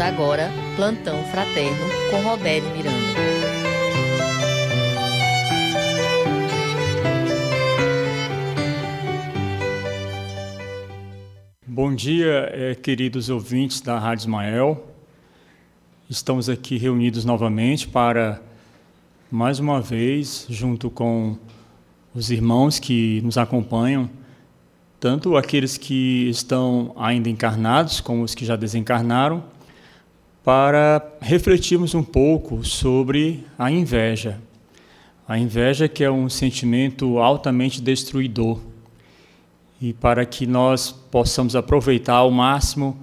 Agora Plantão Fraterno com Robério Miranda. Bom dia, eh, queridos ouvintes da Rádio Ismael. Estamos aqui reunidos novamente para, mais uma vez, junto com os irmãos que nos acompanham, tanto aqueles que estão ainda encarnados, como os que já desencarnaram, para refletirmos um pouco sobre a inveja. A inveja que é um sentimento altamente destruidor. E para que nós possamos aproveitar ao máximo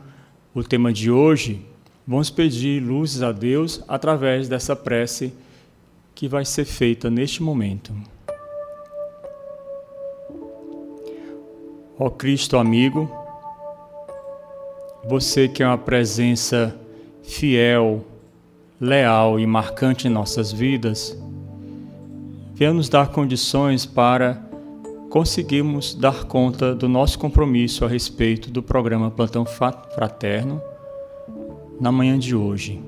o tema de hoje, vamos pedir luzes a Deus através dessa prece que vai ser feita neste momento. Ó Cristo amigo, você que é uma presença fiel, leal e marcante em nossas vidas, venha nos dar condições para conseguirmos dar conta do nosso compromisso a respeito do programa Plantão Fraterno na manhã de hoje.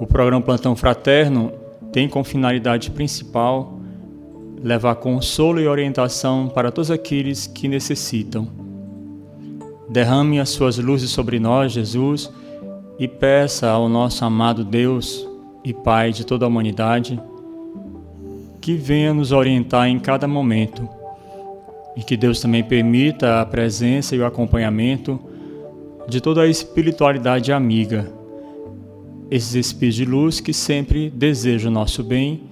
O programa Plantão Fraterno tem como finalidade principal levar consolo e orientação para todos aqueles que necessitam. Derrame as suas luzes sobre nós, Jesus, e peça ao nosso amado Deus e Pai de toda a humanidade que venha nos orientar em cada momento e que Deus também permita a presença e o acompanhamento de toda a espiritualidade amiga, esses espíritos de luz que sempre desejam o nosso bem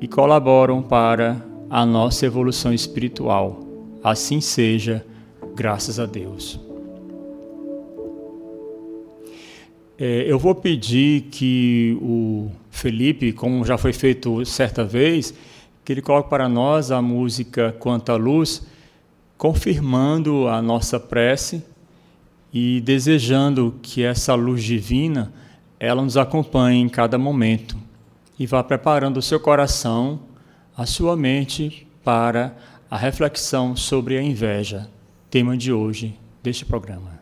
e colaboram para a nossa evolução espiritual. Assim seja, graças a Deus. É, eu vou pedir que o Felipe, como já foi feito certa vez, que ele coloque para nós a música Quanta Luz, confirmando a nossa prece e desejando que essa luz divina ela nos acompanhe em cada momento e vá preparando o seu coração, a sua mente para a reflexão sobre a inveja, tema de hoje deste programa.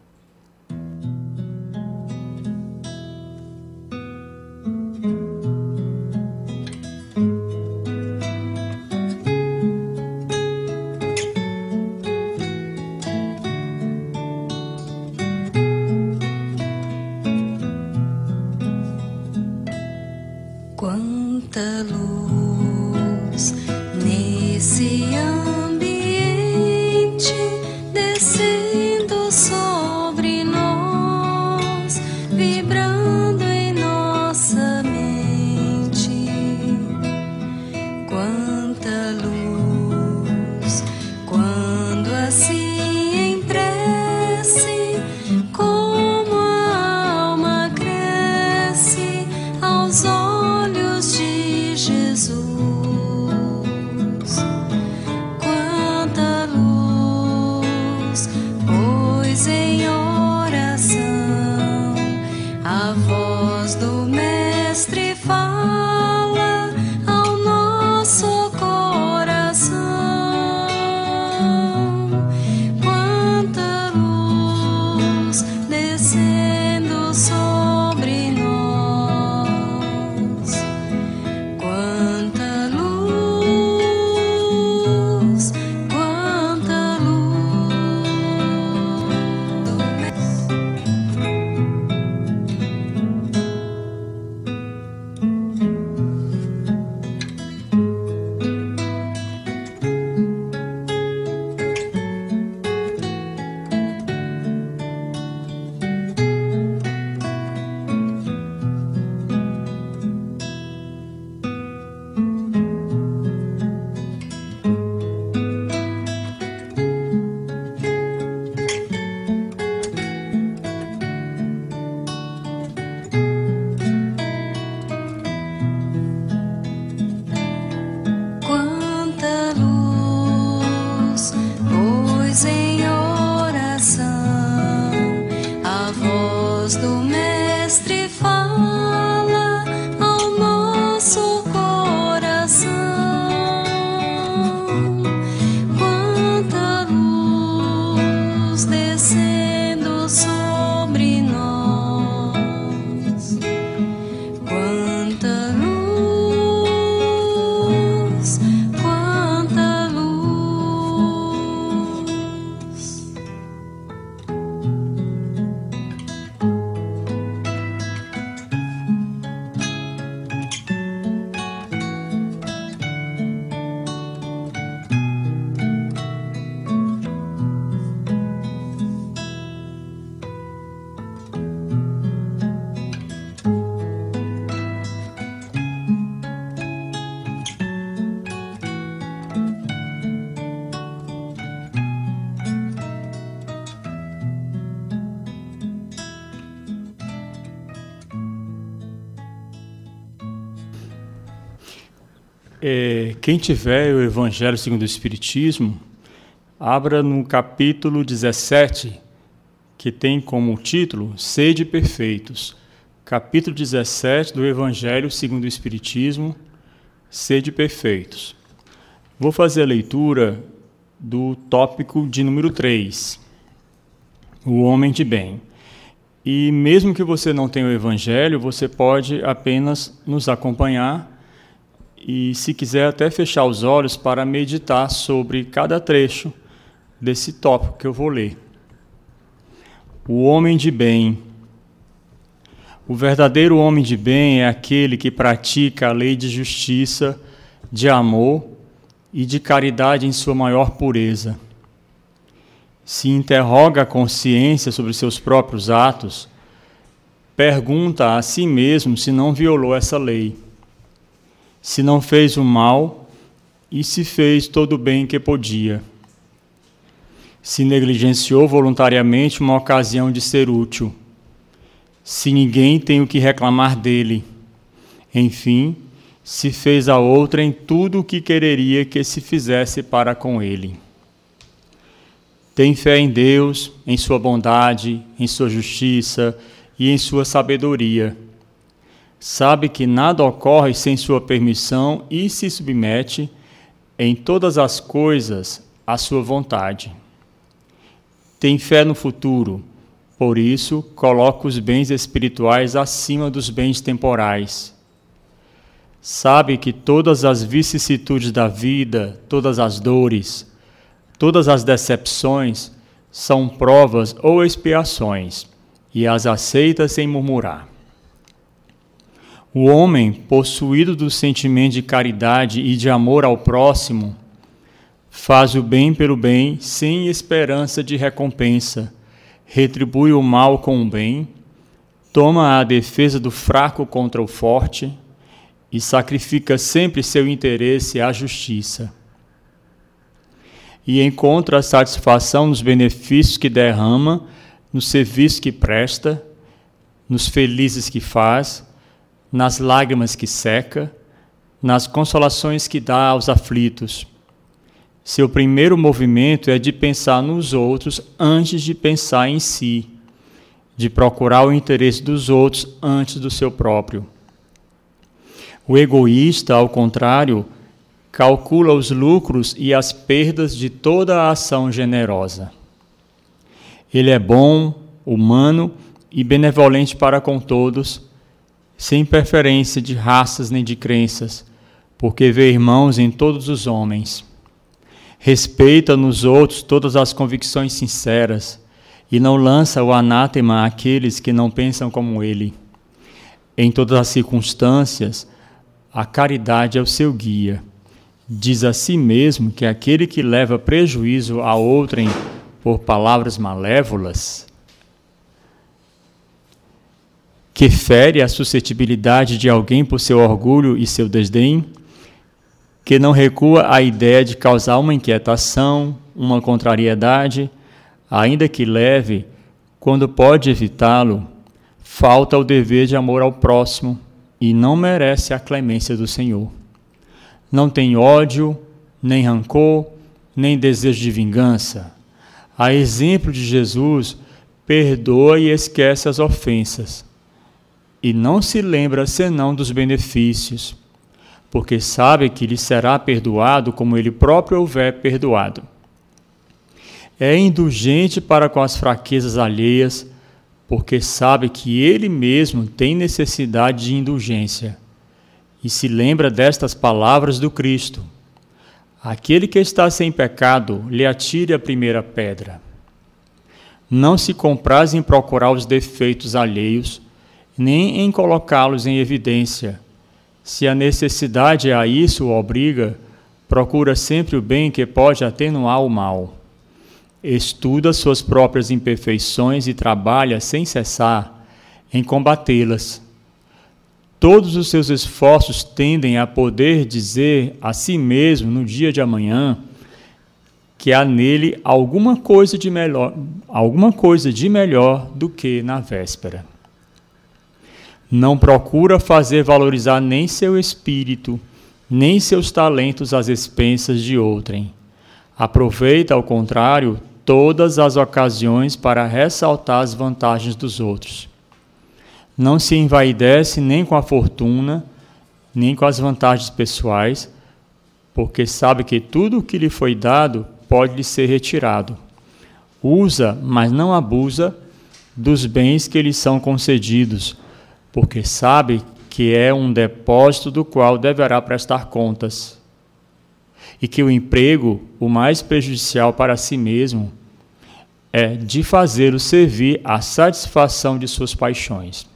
Quem tiver o Evangelho segundo o Espiritismo, abra no capítulo 17, que tem como título Sede Perfeitos. Capítulo 17 do Evangelho segundo o Espiritismo, Sede Perfeitos. Vou fazer a leitura do tópico de número 3, o homem de bem. E mesmo que você não tenha o Evangelho, você pode apenas nos acompanhar e, se quiser, até fechar os olhos para meditar sobre cada trecho desse tópico que eu vou ler. O homem de bem. O verdadeiro homem de bem é aquele que pratica a lei de justiça, de amor e de caridade em sua maior pureza. Se interroga a consciência sobre seus próprios atos, pergunta a si mesmo se não violou essa lei se não fez o mal e se fez todo o bem que podia. Se negligenciou voluntariamente uma ocasião de ser útil. Se ninguém tem o que reclamar dele. Enfim, se fez a outra em tudo o que quereria que se fizesse para com ele. Tem fé em Deus, em sua bondade, em sua justiça e em sua sabedoria sabe que nada ocorre sem sua permissão e se submete em todas as coisas à sua vontade. Tem fé no futuro, por isso coloca os bens espirituais acima dos bens temporais. Sabe que todas as vicissitudes da vida, todas as dores, todas as decepções são provas ou expiações, e as aceita sem murmurar. O homem, possuído do sentimento de caridade e de amor ao próximo, faz o bem pelo bem sem esperança de recompensa, retribui o mal com o bem, toma a defesa do fraco contra o forte e sacrifica sempre seu interesse à justiça. E encontra a satisfação nos benefícios que derrama, no serviço que presta, nos felizes que faz nas lágrimas que seca, nas consolações que dá aos aflitos. Seu primeiro movimento é de pensar nos outros antes de pensar em si, de procurar o interesse dos outros antes do seu próprio. O egoísta, ao contrário, calcula os lucros e as perdas de toda a ação generosa. Ele é bom, humano e benevolente para com todos sem preferência de raças nem de crenças, porque vê irmãos em todos os homens. Respeita nos outros todas as convicções sinceras e não lança o anátema àqueles que não pensam como ele. Em todas as circunstâncias, a caridade é o seu guia. Diz a si mesmo que aquele que leva prejuízo a outrem por palavras malévolas que fere a suscetibilidade de alguém por seu orgulho e seu desdém, que não recua à ideia de causar uma inquietação, uma contrariedade, ainda que leve, quando pode evitá-lo, falta o dever de amor ao próximo e não merece a clemência do Senhor. Não tem ódio, nem rancor, nem desejo de vingança. A exemplo de Jesus, perdoa e esquece as ofensas e não se lembra senão dos benefícios, porque sabe que lhe será perdoado como ele próprio houver perdoado. É indulgente para com as fraquezas alheias, porque sabe que ele mesmo tem necessidade de indulgência. E se lembra destas palavras do Cristo: Aquele que está sem pecado, lhe atire a primeira pedra. Não se compraz em procurar os defeitos alheios, nem em colocá-los em evidência. Se a necessidade a isso o obriga, procura sempre o bem que pode atenuar o mal. Estuda suas próprias imperfeições e trabalha sem cessar em combatê-las. Todos os seus esforços tendem a poder dizer a si mesmo no dia de amanhã que há nele alguma coisa de melhor, alguma coisa de melhor do que na véspera. Não procura fazer valorizar nem seu espírito, nem seus talentos às expensas de outrem. Aproveita, ao contrário, todas as ocasiões para ressaltar as vantagens dos outros. Não se envaidece nem com a fortuna, nem com as vantagens pessoais, porque sabe que tudo o que lhe foi dado pode lhe ser retirado. Usa, mas não abusa, dos bens que lhe são concedidos, porque sabe que é um depósito do qual deverá prestar contas, e que o emprego, o mais prejudicial para si mesmo, é de fazê-lo servir à satisfação de suas paixões.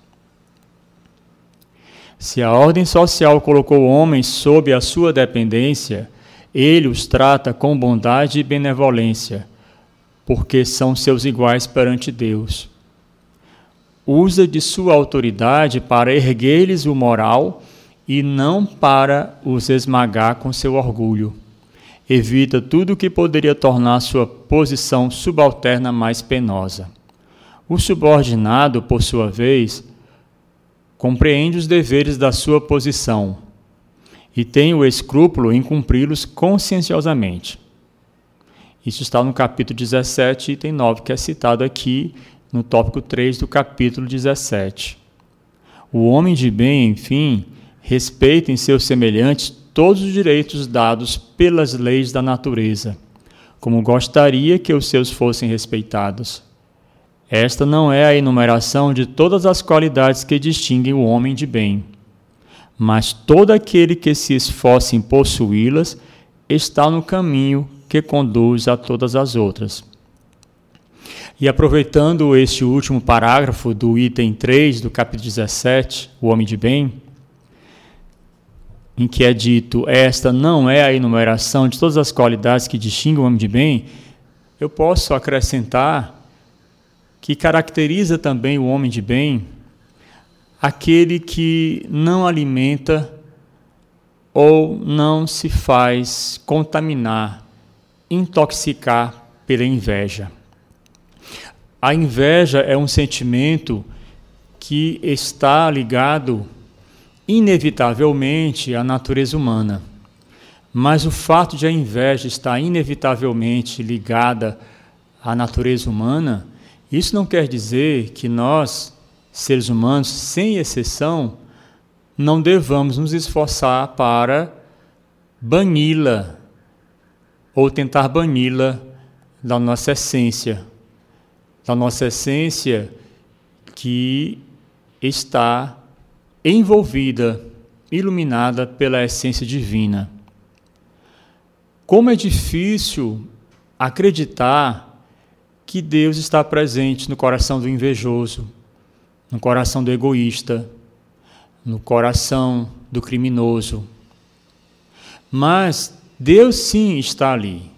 Se a ordem social colocou homens sob a sua dependência, ele os trata com bondade e benevolência, porque são seus iguais perante Deus usa de sua autoridade para erguer-lhes o moral e não para os esmagar com seu orgulho. Evita tudo o que poderia tornar sua posição subalterna mais penosa. O subordinado, por sua vez, compreende os deveres da sua posição e tem o escrúpulo em cumpri-los conscienciosamente. Isso está no capítulo 17, item 9, que é citado aqui no tópico 3 do capítulo 17. O homem de bem, enfim, respeita em seus semelhantes todos os direitos dados pelas leis da natureza, como gostaria que os seus fossem respeitados. Esta não é a enumeração de todas as qualidades que distinguem o homem de bem, mas todo aquele que se esforce em possuí-las está no caminho que conduz a todas as outras. E aproveitando este último parágrafo do item 3 do capítulo 17, o homem de bem, em que é dito: esta não é a enumeração de todas as qualidades que distinguem o homem de bem, eu posso acrescentar que caracteriza também o homem de bem aquele que não alimenta ou não se faz contaminar, intoxicar pela inveja. A inveja é um sentimento que está ligado inevitavelmente à natureza humana. Mas o fato de a inveja estar inevitavelmente ligada à natureza humana, isso não quer dizer que nós, seres humanos, sem exceção, não devamos nos esforçar para bani-la ou tentar bani-la da nossa essência da nossa essência que está envolvida, iluminada pela essência divina. Como é difícil acreditar que Deus está presente no coração do invejoso, no coração do egoísta, no coração do criminoso. Mas Deus sim está ali.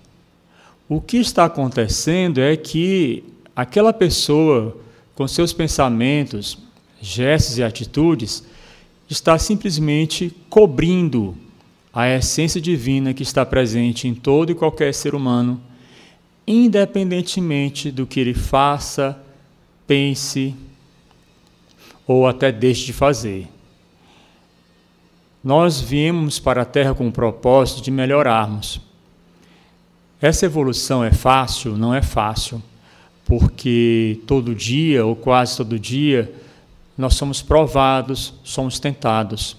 O que está acontecendo é que aquela pessoa, com seus pensamentos, gestos e atitudes, está simplesmente cobrindo a essência divina que está presente em todo e qualquer ser humano, independentemente do que ele faça, pense ou até deixe de fazer. Nós viemos para a Terra com o propósito de melhorarmos. Essa evolução é fácil? Não é fácil porque todo dia, ou quase todo dia, nós somos provados, somos tentados.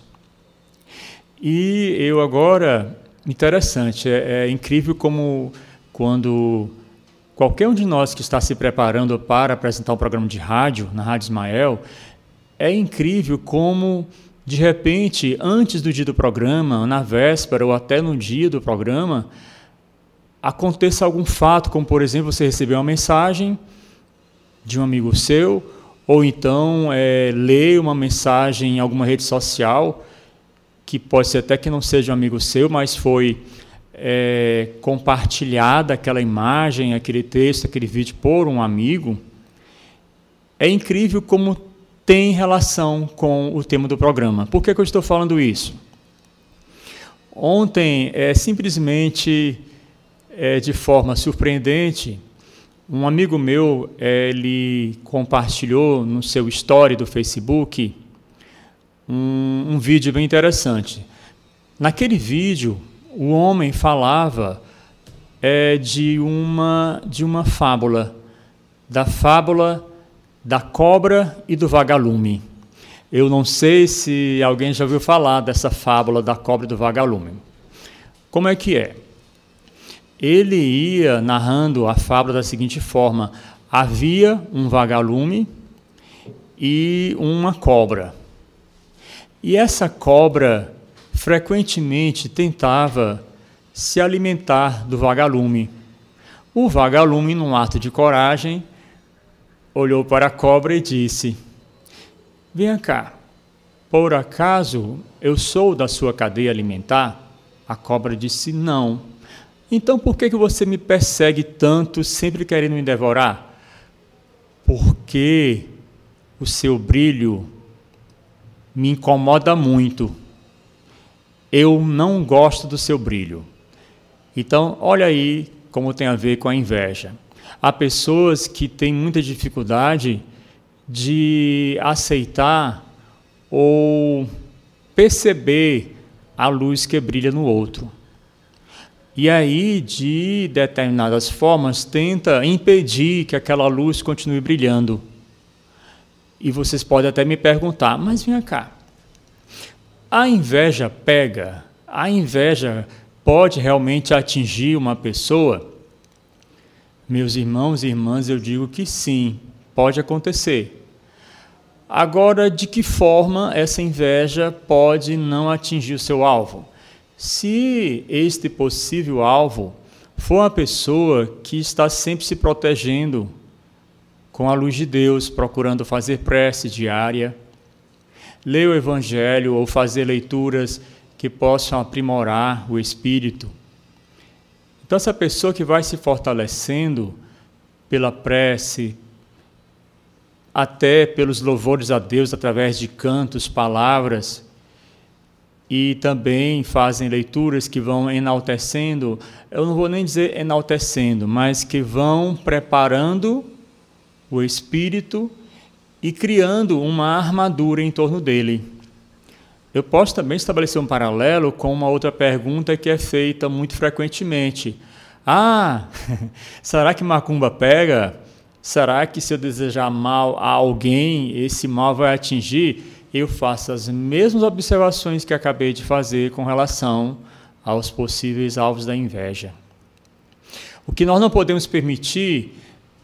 E eu agora, interessante, é, é incrível como quando qualquer um de nós que está se preparando para apresentar um programa de rádio, na Rádio Ismael, é incrível como, de repente, antes do dia do programa, na véspera ou até no dia do programa, aconteça algum fato, como por exemplo você receber uma mensagem de um amigo seu, ou então é, ler uma mensagem em alguma rede social, que pode ser até que não seja um amigo seu, mas foi é, compartilhada aquela imagem, aquele texto, aquele vídeo por um amigo, é incrível como tem relação com o tema do programa. Por que, que eu estou falando isso? Ontem, é, simplesmente é, de forma surpreendente, um amigo meu ele compartilhou no seu story do Facebook um, um vídeo bem interessante. Naquele vídeo, o homem falava é, de, uma, de uma fábula, da fábula da cobra e do vagalume. Eu não sei se alguém já ouviu falar dessa fábula da cobra e do vagalume. Como é que é? Ele ia narrando a fábula da seguinte forma: havia um vagalume e uma cobra. E essa cobra frequentemente tentava se alimentar do vagalume. O vagalume, num ato de coragem, olhou para a cobra e disse: Venha cá, por acaso eu sou da sua cadeia alimentar? A cobra disse: Não. Então por que, que você me persegue tanto, sempre querendo me devorar? Porque o seu brilho me incomoda muito. Eu não gosto do seu brilho. Então, olha aí como tem a ver com a inveja. Há pessoas que têm muita dificuldade de aceitar ou perceber a luz que brilha no outro. E aí, de determinadas formas, tenta impedir que aquela luz continue brilhando. E vocês podem até me perguntar, mas vem cá. A inveja pega, a inveja pode realmente atingir uma pessoa? Meus irmãos e irmãs, eu digo que sim, pode acontecer. Agora, de que forma essa inveja pode não atingir o seu alvo? Se este possível alvo for uma pessoa que está sempre se protegendo com a luz de Deus, procurando fazer prece diária, ler o Evangelho ou fazer leituras que possam aprimorar o espírito. Então, essa pessoa que vai se fortalecendo pela prece, até pelos louvores a Deus através de cantos, palavras, e também fazem leituras que vão enaltecendo, eu não vou nem dizer enaltecendo, mas que vão preparando o espírito e criando uma armadura em torno dele. Eu posso também estabelecer um paralelo com uma outra pergunta que é feita muito frequentemente. Ah, será que macumba pega? Será que se eu desejar mal a alguém, esse mal vai atingir? Eu faço as mesmas observações que acabei de fazer com relação aos possíveis alvos da inveja. O que nós não podemos permitir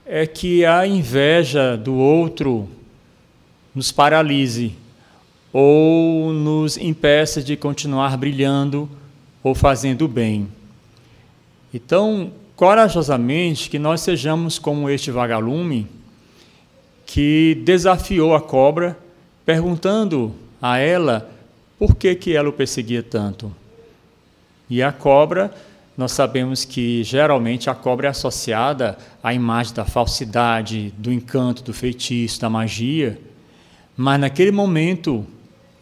é que a inveja do outro nos paralise ou nos impeça de continuar brilhando ou fazendo bem. Então, corajosamente, que nós sejamos como este vagalume que desafiou a cobra, perguntando a ela por que, que ela o perseguia tanto. E a cobra, nós sabemos que geralmente a cobra é associada à imagem da falsidade, do encanto, do feitiço, da magia. Mas naquele momento,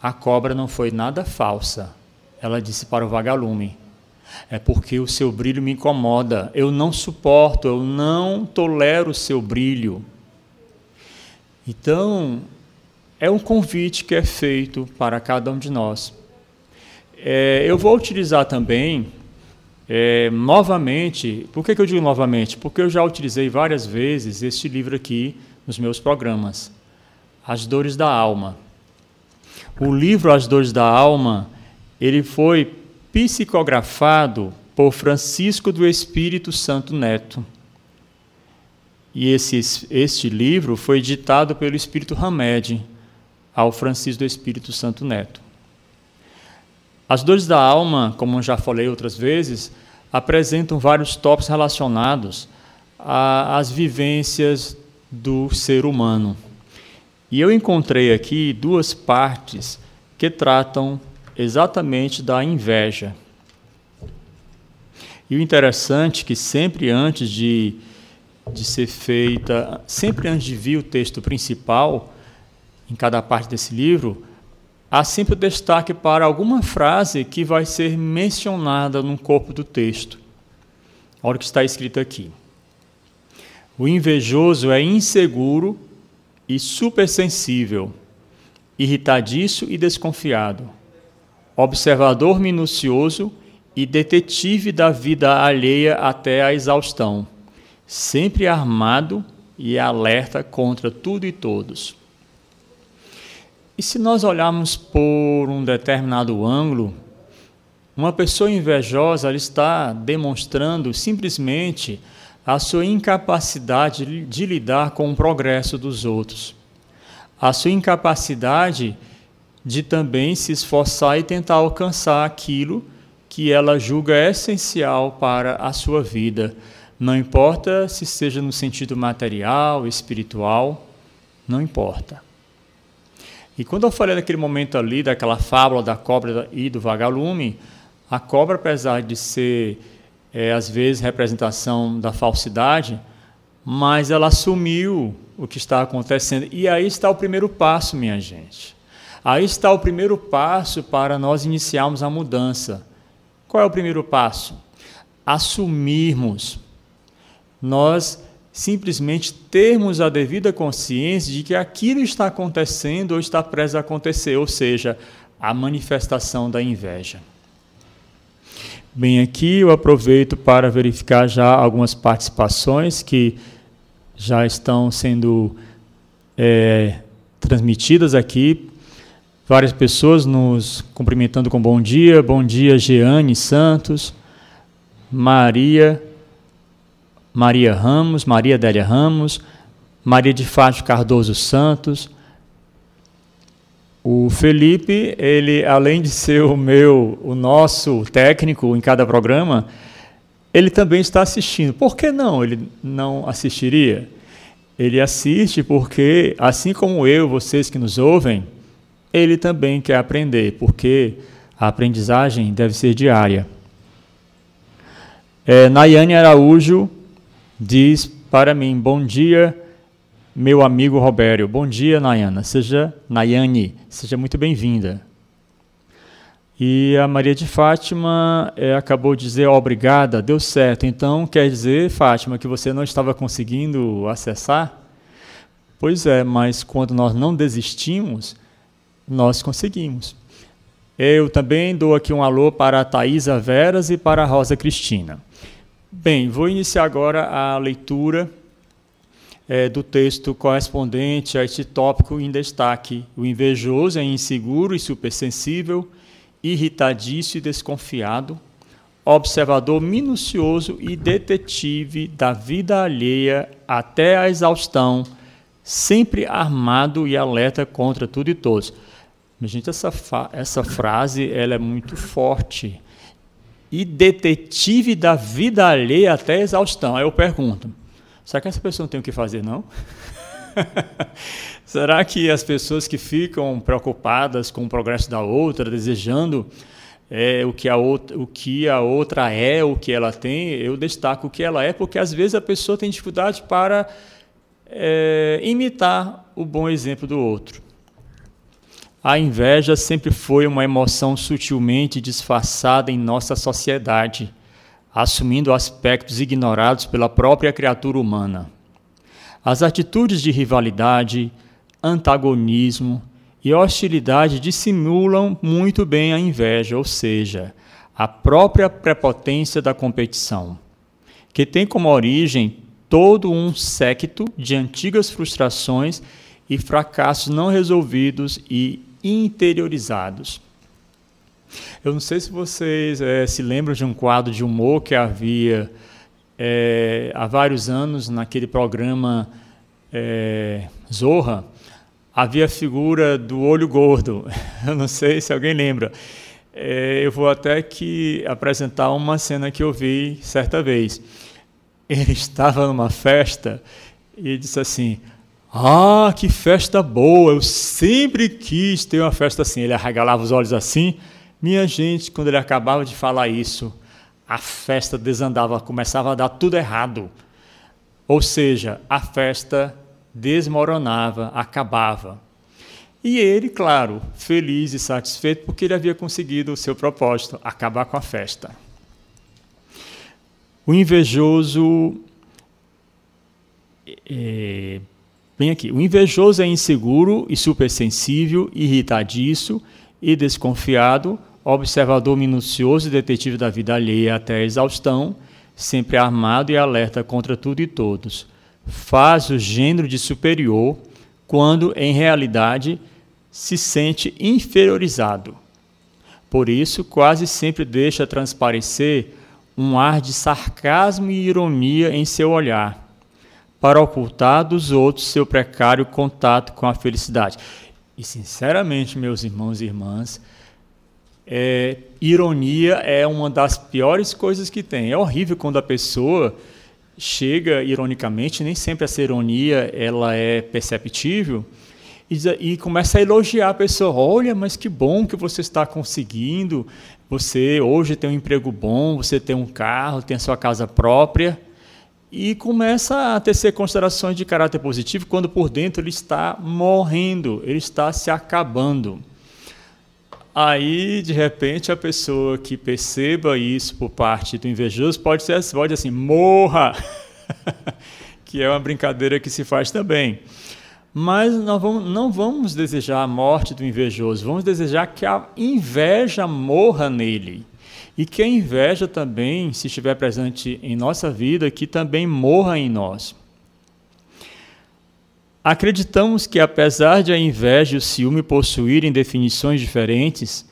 a cobra não foi nada falsa. Ela disse para o vagalume: É porque o seu brilho me incomoda. Eu não suporto, eu não tolero o seu brilho. Então, é um convite que é feito para cada um de nós. É, eu vou utilizar também, é, novamente, por que, que eu digo novamente? Porque eu já utilizei várias vezes este livro aqui nos meus programas, As Dores da Alma. O livro As Dores da Alma, ele foi psicografado por Francisco do Espírito Santo Neto. E esse, este livro foi ditado pelo Espírito Hamed ao Francisco do Espírito Santo Neto. As dores da alma, como já falei outras vezes, apresentam vários tópicos relacionados às vivências do ser humano. E eu encontrei aqui duas partes que tratam exatamente da inveja. E o interessante é que sempre antes de, de ser feita, sempre antes de vir o texto principal, em cada parte desse livro, há sempre o destaque para alguma frase que vai ser mencionada no corpo do texto. Olha o que está escrito aqui. O invejoso é inseguro e supersensível, irritadiço e desconfiado. observador minucioso e detetive da vida alheia até a exaustão, sempre armado e alerta contra tudo e todos. E se nós olharmos por um determinado ângulo, uma pessoa invejosa está demonstrando simplesmente a sua incapacidade de lidar com o progresso dos outros, a sua incapacidade de também se esforçar e tentar alcançar aquilo que ela julga essencial para a sua vida, não importa se seja no sentido material, espiritual, não importa. E quando eu falei naquele momento ali, daquela fábula da cobra e do vagalume, a cobra, apesar de ser, é, às vezes, representação da falsidade, mas ela assumiu o que está acontecendo. E aí está o primeiro passo, minha gente. Aí está o primeiro passo para nós iniciarmos a mudança. Qual é o primeiro passo? Assumirmos. Nós simplesmente termos a devida consciência de que aquilo está acontecendo ou está prestes a acontecer, ou seja, a manifestação da inveja. Bem, aqui eu aproveito para verificar já algumas participações que já estão sendo é, transmitidas aqui. Várias pessoas nos cumprimentando com bom dia. Bom dia, Jeane Santos, Maria Maria Ramos, Maria Délia Ramos, Maria de Fátima Cardoso Santos. O Felipe, ele além de ser o meu, o nosso técnico em cada programa, ele também está assistindo. Por que não? Ele não assistiria? Ele assiste porque, assim como eu, vocês que nos ouvem, ele também quer aprender, porque a aprendizagem deve ser diária. É, Nayane Araújo diz para mim: Bom dia, meu amigo Robério. Bom dia, Nayana. Seja Nayane, seja muito bem-vinda. E a Maria de Fátima é, acabou de dizer obrigada, deu certo. Então quer dizer, Fátima, que você não estava conseguindo acessar? Pois é, mas quando nós não desistimos, nós conseguimos. Eu também dou aqui um alô para a Thaisa Veras e para a Rosa Cristina. Bem, vou iniciar agora a leitura é, do texto correspondente a este tópico em destaque. O invejoso é inseguro e supersensível, irritadiço e desconfiado, observador minucioso e detetive da vida alheia até a exaustão, sempre armado e alerta contra tudo e todos. Gente, essa, essa frase ela é muito forte e detetive da vida alheia até exaustão. Aí eu pergunto: será que essa pessoa não tem o que fazer, não? será que as pessoas que ficam preocupadas com o progresso da outra, desejando é, o, que a outra, o que a outra é, o que ela tem, eu destaco o que ela é, porque às vezes a pessoa tem dificuldade para é, imitar o bom exemplo do outro. A inveja sempre foi uma emoção sutilmente disfarçada em nossa sociedade, assumindo aspectos ignorados pela própria criatura humana. As atitudes de rivalidade, antagonismo e hostilidade dissimulam muito bem a inveja, ou seja, a própria prepotência da competição, que tem como origem todo um séquito de antigas frustrações e fracassos não resolvidos e interiorizados. Eu não sei se vocês é, se lembram de um quadro de humor que havia é, há vários anos naquele programa é, Zorra. Havia a figura do olho gordo. Eu não sei se alguém lembra. eu vou até que apresentar uma cena que eu vi certa vez. Ele estava numa festa e disse assim: ah, que festa boa! Eu sempre quis ter uma festa assim. Ele arregalava os olhos assim. Minha gente, quando ele acabava de falar isso, a festa desandava, começava a dar tudo errado. Ou seja, a festa desmoronava, acabava. E ele, claro, feliz e satisfeito porque ele havia conseguido o seu propósito, acabar com a festa. O invejoso é, Bem aqui, o invejoso é inseguro e supersensível, irritadiço e desconfiado, observador minucioso e detetive da vida alheia até a exaustão, sempre armado e alerta contra tudo e todos. Faz o gênero de superior quando, em realidade, se sente inferiorizado. Por isso, quase sempre deixa transparecer um ar de sarcasmo e ironia em seu olhar, para ocultar dos outros seu precário contato com a felicidade. E, sinceramente, meus irmãos e irmãs, é, ironia é uma das piores coisas que tem. É horrível quando a pessoa chega ironicamente, nem sempre essa ironia ela é perceptível, e, e começa a elogiar a pessoa. Olha, mas que bom que você está conseguindo. Você hoje tem um emprego bom, você tem um carro, tem a sua casa própria. E começa a tecer considerações de caráter positivo quando por dentro ele está morrendo, ele está se acabando. Aí, de repente, a pessoa que perceba isso por parte do invejoso pode ser pode assim, morra, que é uma brincadeira que se faz também. Mas nós vamos, não vamos desejar a morte do invejoso, vamos desejar que a inveja morra nele. E que a inveja também, se estiver presente em nossa vida, que também morra em nós. Acreditamos que, apesar de a inveja e o ciúme possuírem definições diferentes,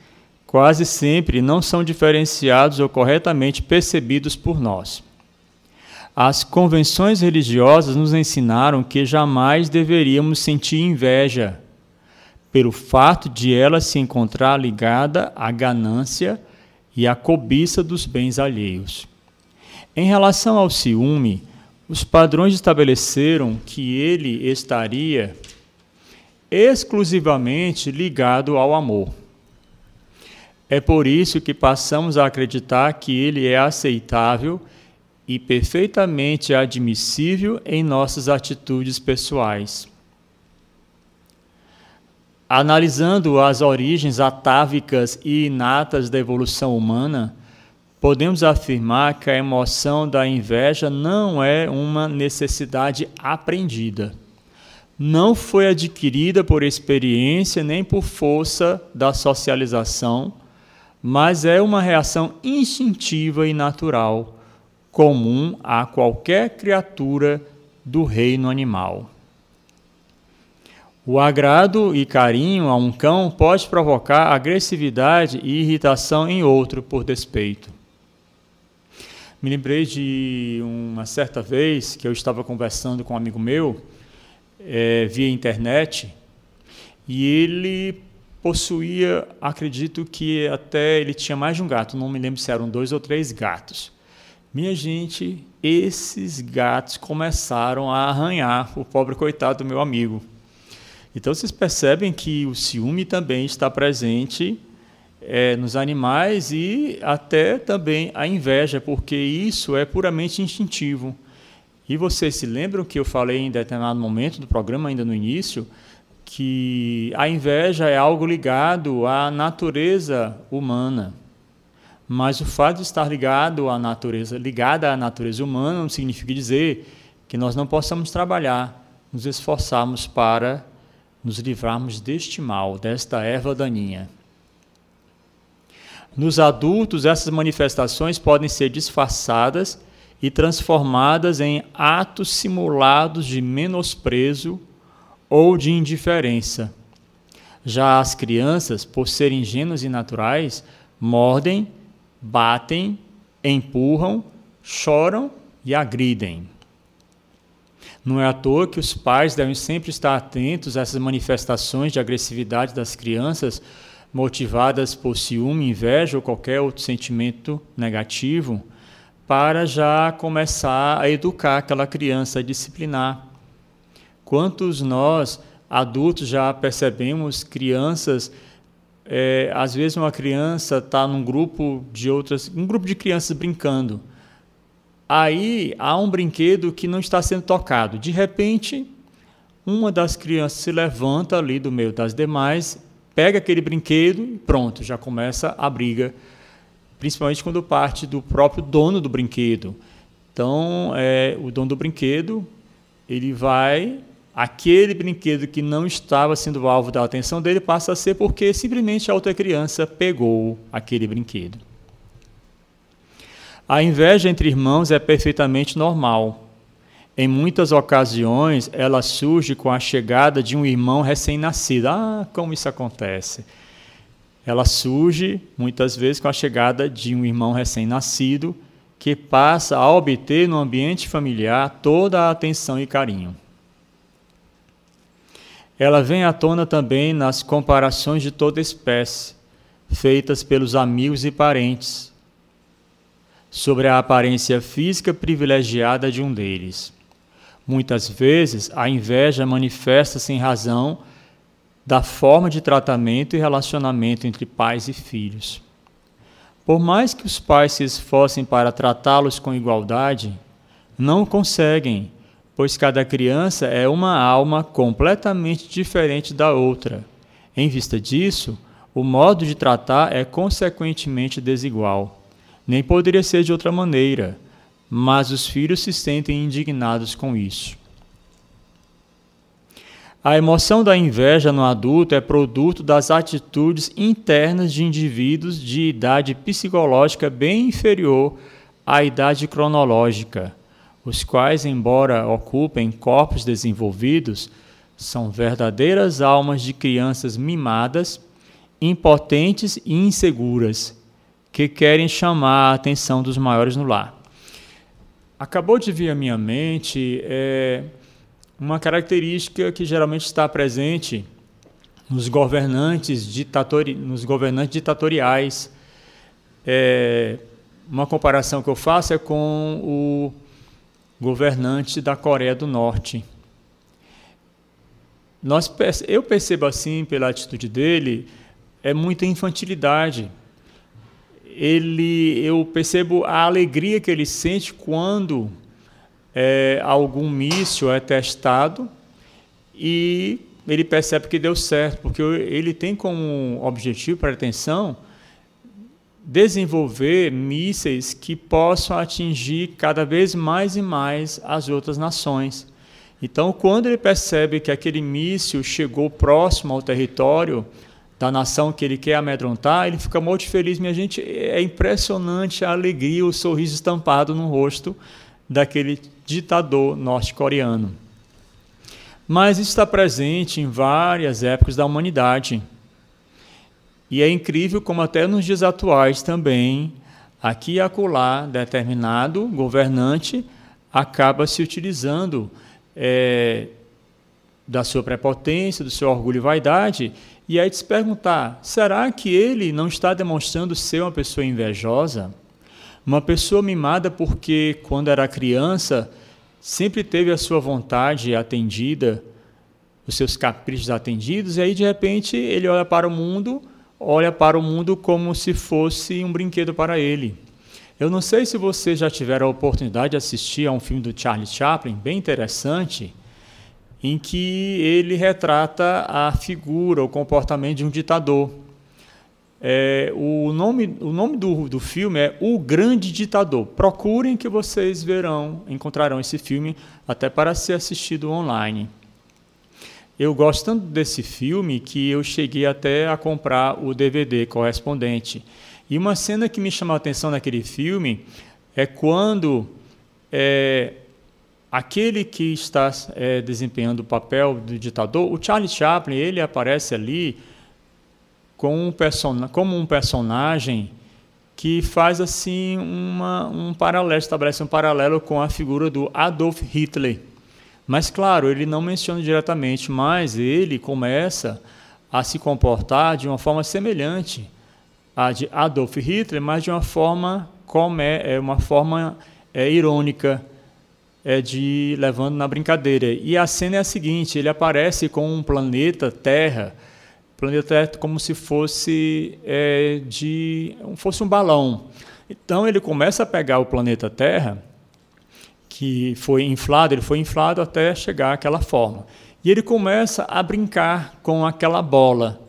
quase sempre não são diferenciados ou corretamente percebidos por nós. As convenções religiosas nos ensinaram que jamais deveríamos sentir inveja, pelo fato de ela se encontrar ligada à ganância e à cobiça dos bens alheios. Em relação ao ciúme, os padrões estabeleceram que ele estaria exclusivamente ligado ao amor. É por isso que passamos a acreditar que ele é aceitável e perfeitamente admissível em nossas atitudes pessoais. Analisando as origens atávicas e inatas da evolução humana, podemos afirmar que a emoção da inveja não é uma necessidade aprendida. Não foi adquirida por experiência nem por força da socialização, mas é uma reação instintiva e natural, comum a qualquer criatura do reino animal. O agrado e carinho a um cão pode provocar agressividade e irritação em outro por despeito. Me lembrei de uma certa vez que eu estava conversando com um amigo meu é, via internet e ele possuía, acredito que até ele tinha mais de um gato, não me lembro se eram dois ou três gatos. Minha gente, esses gatos começaram a arranhar o pobre coitado do meu amigo. Então vocês percebem que o ciúme também está presente é, nos animais e até também a inveja, porque isso é puramente instintivo. E vocês se lembram que eu falei em determinado momento do programa, ainda no início, que a inveja é algo ligado à natureza humana. Mas o fato de estar ligado à natureza, ligada à natureza humana, não significa dizer que nós não possamos trabalhar, nos esforçarmos para nos livrarmos deste mal, desta erva daninha. Nos adultos, essas manifestações podem ser disfarçadas e transformadas em atos simulados de menosprezo ou de indiferença. Já as crianças, por serem ingênuas e naturais, mordem, batem, empurram, choram e agridem. Não é à toa que os pais devem sempre estar atentos a essas manifestações de agressividade das crianças, motivadas por ciúme, inveja ou qualquer outro sentimento negativo, para já começar a educar aquela criança, a disciplinar. Quantos nós, adultos, já percebemos crianças, é, às vezes uma criança está num grupo de outras, um grupo de crianças brincando. Aí há um brinquedo que não está sendo tocado. De repente, uma das crianças se levanta ali do meio das demais pega aquele brinquedo e pronto, já começa a briga, principalmente quando parte do próprio dono do brinquedo. Então, é, o dono do brinquedo ele vai aquele brinquedo que não estava sendo alvo da atenção dele passa a ser porque simplesmente a outra criança pegou aquele brinquedo. A inveja entre irmãos é perfeitamente normal. Em muitas ocasiões, ela surge com a chegada de um irmão recém-nascido. Ah, como isso acontece! Ela surge muitas vezes com a chegada de um irmão recém-nascido que passa a obter no ambiente familiar toda a atenção e carinho. Ela vem à tona também nas comparações de toda espécie, feitas pelos amigos e parentes, sobre a aparência física privilegiada de um deles. Muitas vezes, a inveja manifesta-se em razão da forma de tratamento e relacionamento entre pais e filhos. Por mais que os pais se esforcem para tratá-los com igualdade, não conseguem pois cada criança é uma alma completamente diferente da outra. Em vista disso, o modo de tratar é consequentemente desigual. Nem poderia ser de outra maneira, mas os filhos se sentem indignados com isso. A emoção da inveja no adulto é produto das atitudes internas de indivíduos de idade psicológica bem inferior à idade cronológica os quais, embora ocupem corpos desenvolvidos, são verdadeiras almas de crianças mimadas, impotentes e inseguras, que querem chamar a atenção dos maiores no lar. Acabou de vir à minha mente é, uma característica que geralmente está presente nos governantes, ditatori nos governantes ditatoriais. É, uma comparação que eu faço é com o governante da Coreia do Norte. Nós, eu percebo assim, pela atitude dele, é muita infantilidade. Ele, eu percebo a alegria que ele sente quando é, algum míssil é testado e ele percebe que deu certo, porque ele tem como objetivo, para atenção, desenvolver mísseis que possam atingir cada vez mais e mais as outras nações. Então, quando ele percebe que aquele míssil chegou próximo ao território da nação que ele quer amedrontar, ele fica muito feliz. Minha gente, é impressionante a alegria, o sorriso estampado no rosto daquele ditador norte-coreano. Mas isso está presente em várias épocas da humanidade. E é incrível como até nos dias atuais também, aqui e acolá, determinado governante acaba se utilizando é, da sua prepotência, do seu orgulho e vaidade, e aí se perguntar, será que ele não está demonstrando ser uma pessoa invejosa? Uma pessoa mimada porque, quando era criança, sempre teve a sua vontade atendida, os seus caprichos atendidos, e aí de repente ele olha para o mundo olha para o mundo como se fosse um brinquedo para ele. Eu não sei se vocês já tiveram a oportunidade de assistir a um filme do Charlie Chaplin, bem interessante, em que ele retrata a figura, o comportamento de um ditador. É, o nome, o nome do, do filme é O Grande Ditador. Procurem que vocês verão, encontrarão esse filme até para ser assistido online. Eu gosto tanto desse filme que eu cheguei até a comprar o DVD correspondente. E uma cena que me chamou a atenção naquele filme é quando é, aquele que está é, desempenhando o papel do ditador, o Charlie Chaplin, ele aparece ali com um como um personagem que faz assim uma, um paralelo, estabelece um paralelo com a figura do Adolf Hitler. Mas, claro, ele não menciona diretamente, mas ele começa a se comportar de uma forma semelhante à de Adolf Hitler, mas de uma forma como é, uma forma é, irônica, é de levando na brincadeira. E a cena é a seguinte: ele aparece com um planeta Terra, planeta Terra como se fosse é, de fosse um balão. Então ele começa a pegar o planeta Terra que foi inflado, ele foi inflado até chegar àquela forma. E ele começa a brincar com aquela bola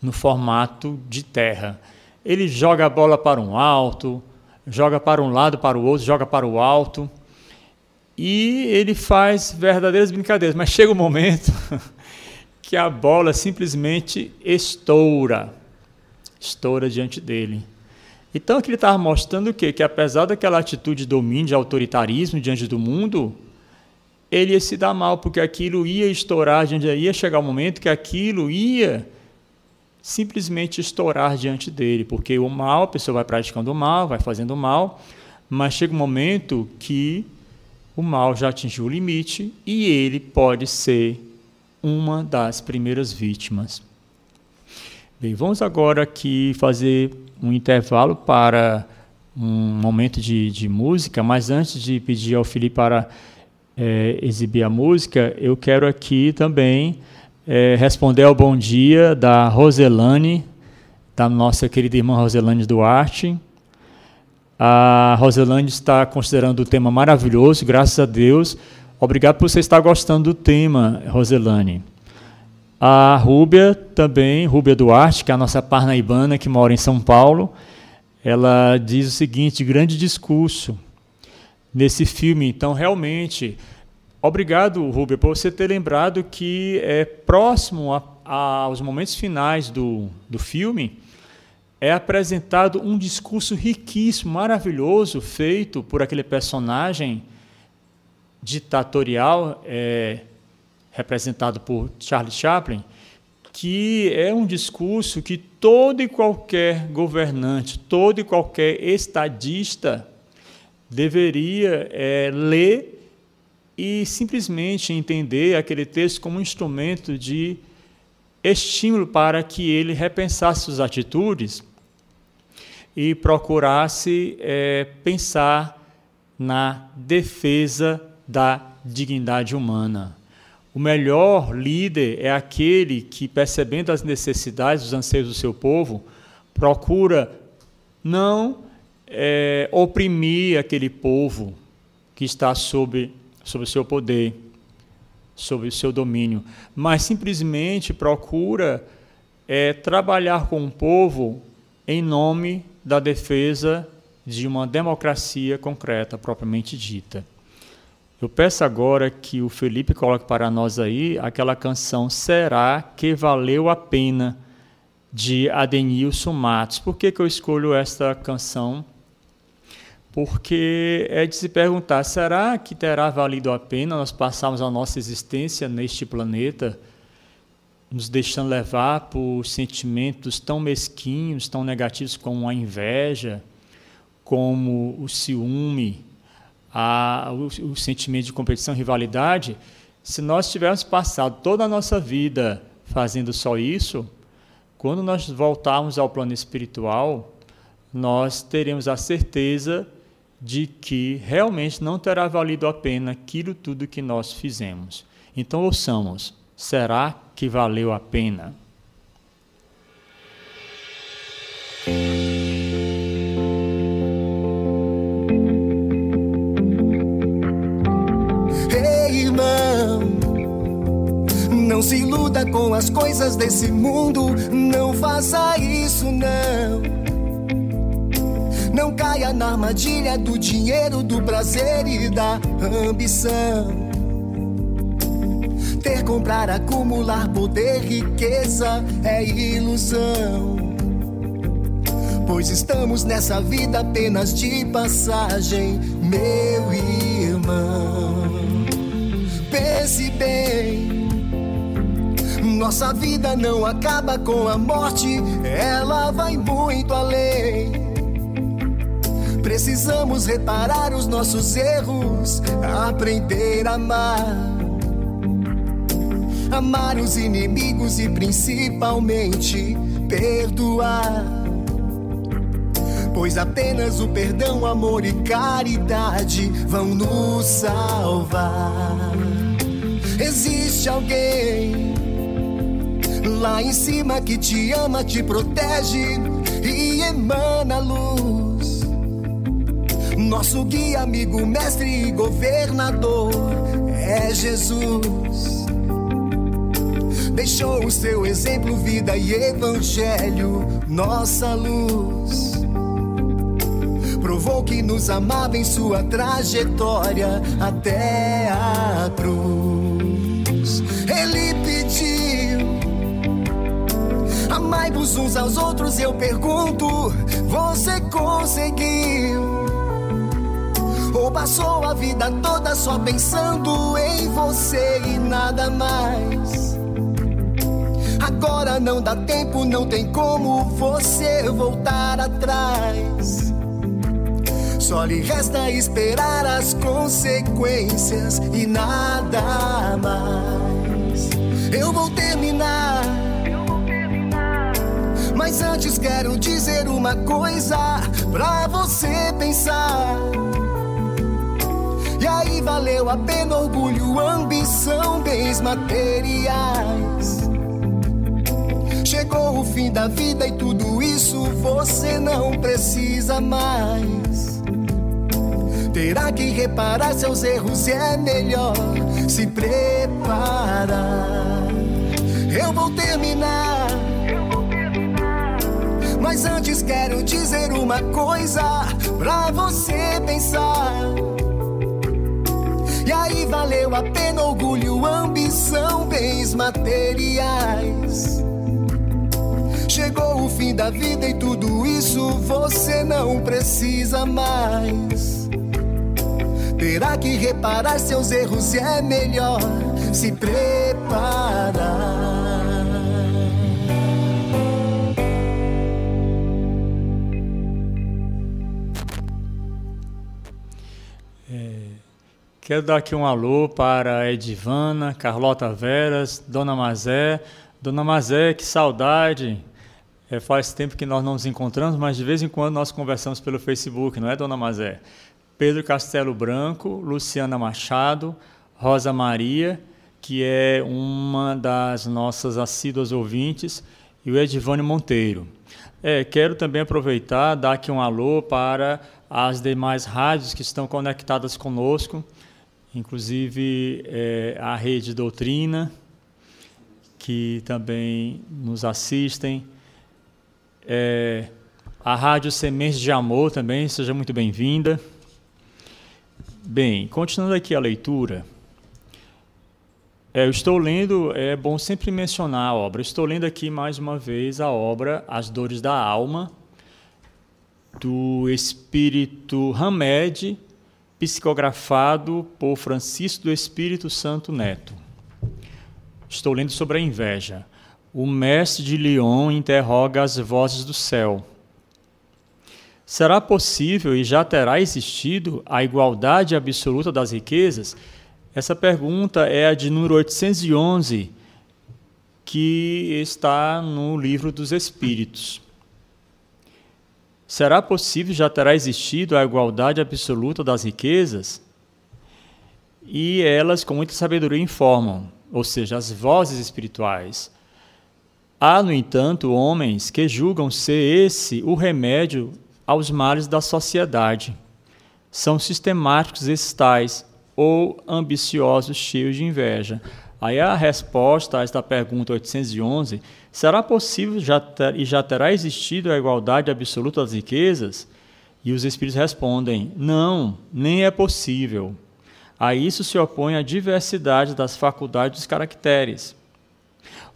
no formato de terra. Ele joga a bola para um alto, joga para um lado, para o outro, joga para o alto. E ele faz verdadeiras brincadeiras, mas chega um momento que a bola simplesmente estoura, estoura diante dele. Então, aqui ele estava mostrando o quê? Que apesar daquela atitude de domínio, de autoritarismo diante do mundo, ele ia se dar mal, porque aquilo ia estourar, ia chegar o um momento que aquilo ia simplesmente estourar diante dele, porque o mal, a pessoa vai praticando o mal, vai fazendo o mal, mas chega um momento que o mal já atingiu o limite e ele pode ser uma das primeiras vítimas. Bem, vamos agora aqui fazer um intervalo para um momento de, de música, mas antes de pedir ao Felipe para é, exibir a música, eu quero aqui também é, responder ao bom dia da Roselane, da nossa querida irmã Roselane Duarte. A Roselane está considerando o tema maravilhoso, graças a Deus. Obrigado por você estar gostando do tema, Roselane. A Rúbia também, Rúbia Duarte, que é a nossa parnaibana que mora em São Paulo, ela diz o seguinte: grande discurso nesse filme. Então, realmente, obrigado, Rúbia, por você ter lembrado que é próximo a, a, aos momentos finais do, do filme é apresentado um discurso riquíssimo, maravilhoso, feito por aquele personagem ditatorial. É, representado por Charles Chaplin, que é um discurso que todo e qualquer governante, todo e qualquer estadista deveria é, ler e simplesmente entender aquele texto como um instrumento de estímulo para que ele repensasse suas atitudes e procurasse é, pensar na defesa da dignidade humana. O melhor líder é aquele que, percebendo as necessidades, os anseios do seu povo, procura não é, oprimir aquele povo que está sob, sob o seu poder, sob o seu domínio, mas simplesmente procura é, trabalhar com o povo em nome da defesa de uma democracia concreta, propriamente dita. Eu peço agora que o Felipe coloque para nós aí aquela canção Será que Valeu a Pena, de Adenilson Matos. Por que, que eu escolho esta canção? Porque é de se perguntar: será que terá valido a pena nós passarmos a nossa existência neste planeta, nos deixando levar por sentimentos tão mesquinhos, tão negativos como a inveja, como o ciúme? a, o, o sentimento de competição, rivalidade, se nós tivermos passado toda a nossa vida fazendo só isso, quando nós voltarmos ao plano espiritual, nós teremos a certeza de que realmente não terá valido a pena aquilo tudo que nós fizemos. Então, ouçamos: será que valeu a pena? se iluda com as coisas desse mundo. Não faça isso, não. Não caia na armadilha do dinheiro, do prazer e da ambição. Ter, comprar, acumular poder, riqueza é ilusão. Pois estamos nessa vida apenas de passagem, meu irmão. Pense bem nossa vida não acaba com a morte, ela vai muito além. Precisamos reparar os nossos erros, aprender a amar. Amar os inimigos e principalmente perdoar. Pois apenas o perdão, amor e caridade vão nos salvar. Existe alguém lá em cima que te ama, te protege e emana luz. Nosso guia, amigo, mestre e governador é Jesus. Deixou o seu exemplo, vida e evangelho, nossa luz. provou que nos amava em sua trajetória até a cruz. Ele pediu: Amai-vos uns aos outros, eu pergunto, você conseguiu? Ou passou a vida toda só pensando em você e nada mais? Agora não dá tempo, não tem como você voltar atrás. Só lhe resta esperar as consequências e nada mais. Eu vou terminar. Mas antes quero dizer uma coisa pra você pensar. E aí valeu a pena orgulho, ambição, bens materiais. Chegou o fim da vida e tudo isso você não precisa mais terá que reparar seus erros e é melhor se preparar. Eu vou terminar. Mas antes quero dizer uma coisa pra você pensar. E aí valeu a pena orgulho, ambição, bens materiais. Chegou o fim da vida e tudo isso você não precisa mais terá que reparar seus erros e é melhor se preparar. É, quero dar aqui um alô para Edivana, Carlota Veras, Dona Mazé. Dona Mazé, que saudade! É, faz tempo que nós não nos encontramos, mas de vez em quando nós conversamos pelo Facebook, não é, Dona Mazé? Pedro Castelo Branco, Luciana Machado, Rosa Maria, que é uma das nossas assíduas ouvintes, e o Edivane Monteiro. É, quero também aproveitar, dar aqui um alô para as demais rádios que estão conectadas conosco, inclusive é, a Rede Doutrina, que também nos assistem, é, a Rádio Sementes de Amor também, seja muito bem-vinda. Bem, continuando aqui a leitura, é, eu estou lendo, é bom sempre mencionar a obra. Estou lendo aqui mais uma vez a obra As Dores da Alma, do Espírito Hamed, psicografado por Francisco do Espírito Santo Neto. Estou lendo sobre a inveja. O mestre de Lyon interroga as vozes do céu. Será possível e já terá existido a igualdade absoluta das riquezas? Essa pergunta é a de número 811, que está no Livro dos Espíritos. Será possível já terá existido a igualdade absoluta das riquezas? E elas, com muita sabedoria, informam, ou seja, as vozes espirituais. Há, no entanto, homens que julgam ser esse o remédio aos males da sociedade. São sistemáticos esses tais, ou ambiciosos, cheios de inveja. Aí a resposta a esta pergunta 811, será possível já ter, e já terá existido a igualdade absoluta das riquezas? E os espíritos respondem: não, nem é possível. A isso se opõe a diversidade das faculdades dos caracteres.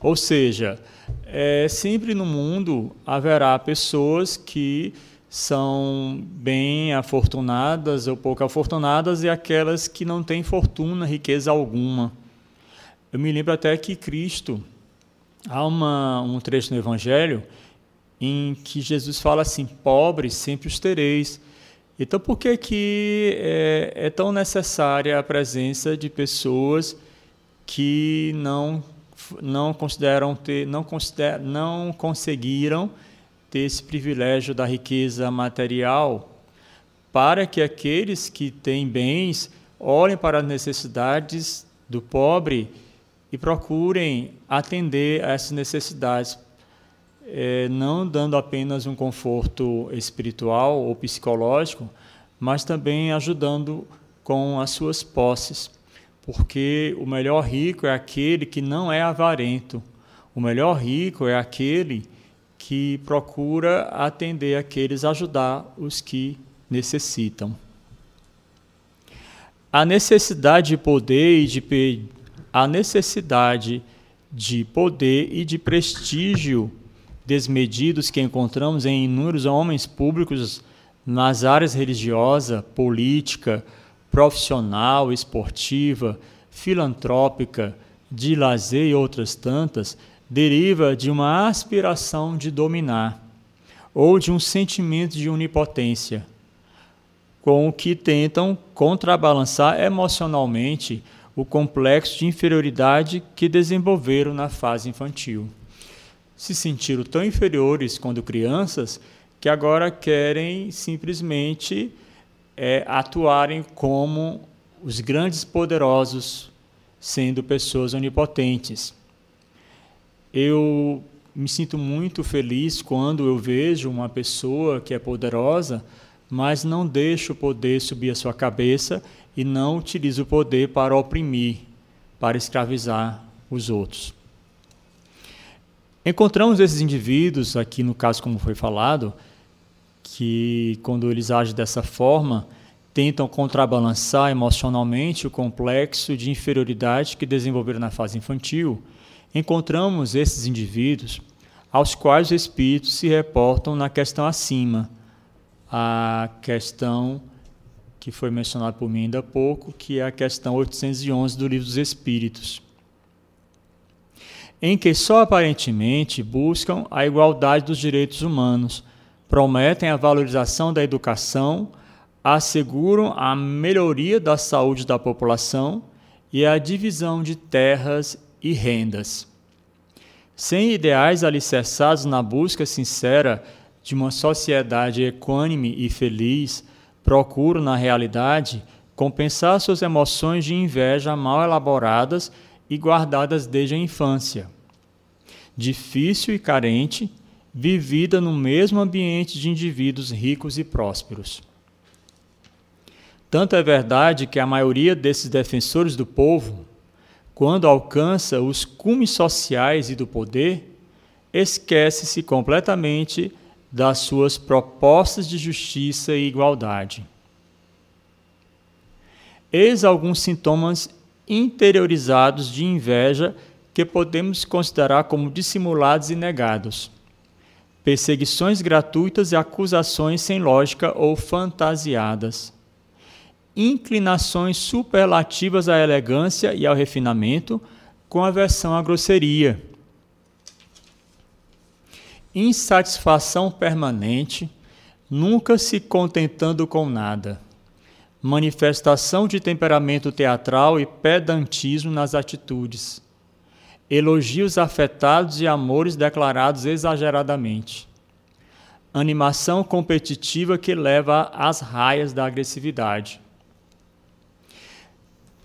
Ou seja, é, sempre no mundo haverá pessoas que são bem afortunadas ou pouco afortunadas e aquelas que não têm fortuna, riqueza alguma. Eu me lembro até que Cristo, há uma, um trecho no Evangelho em que Jesus fala assim: pobres sempre os tereis. Então, por que, que é, é tão necessária a presença de pessoas que não, não consideram ter, não, consider, não conseguiram ter esse privilégio da riqueza material, para que aqueles que têm bens olhem para as necessidades do pobre e procurem atender a essas necessidades, é, não dando apenas um conforto espiritual ou psicológico, mas também ajudando com as suas posses, porque o melhor rico é aquele que não é avarento, o melhor rico é aquele que procura atender aqueles, ajudar os que necessitam. A necessidade de poder e de a necessidade de poder e de prestígio desmedidos que encontramos em inúmeros homens públicos nas áreas religiosa, política, profissional, esportiva, filantrópica, de lazer e outras tantas, deriva de uma aspiração de dominar ou de um sentimento de onipotência, com o que tentam contrabalançar emocionalmente o complexo de inferioridade que desenvolveram na fase infantil. Se sentiram tão inferiores quando crianças que agora querem simplesmente é, atuarem como os grandes poderosos, sendo pessoas onipotentes. Eu me sinto muito feliz quando eu vejo uma pessoa que é poderosa, mas não deixa o poder subir a sua cabeça e não utiliza o poder para oprimir, para escravizar os outros. Encontramos esses indivíduos, aqui no caso, como foi falado, que quando eles agem dessa forma, tentam contrabalançar emocionalmente o complexo de inferioridade que desenvolveram na fase infantil, encontramos esses indivíduos aos quais os espíritos se reportam na questão acima, a questão que foi mencionada por mim ainda há pouco, que é a questão 811 do Livro dos Espíritos, em que só aparentemente buscam a igualdade dos direitos humanos, prometem a valorização da educação, asseguram a melhoria da saúde da população e a divisão de terras e rendas. Sem ideais alicerçados na busca sincera de uma sociedade equânime e feliz, procuram, na realidade, compensar suas emoções de inveja mal elaboradas e guardadas desde a infância. Difícil e carente, vivida no mesmo ambiente de indivíduos ricos e prósperos. Tanto é verdade que a maioria desses defensores do povo, quando alcança os cumes sociais e do poder, esquece-se completamente das suas propostas de justiça e igualdade. Eis alguns sintomas interiorizados de inveja que podemos considerar como dissimulados e negados. Perseguições gratuitas e acusações sem lógica ou fantasiadas inclinações superlativas à elegância e ao refinamento, com aversão à grosseria. Insatisfação permanente, nunca se contentando com nada. Manifestação de temperamento teatral e pedantismo nas atitudes. Elogios afetados e amores declarados exageradamente. Animação competitiva que leva às raias da agressividade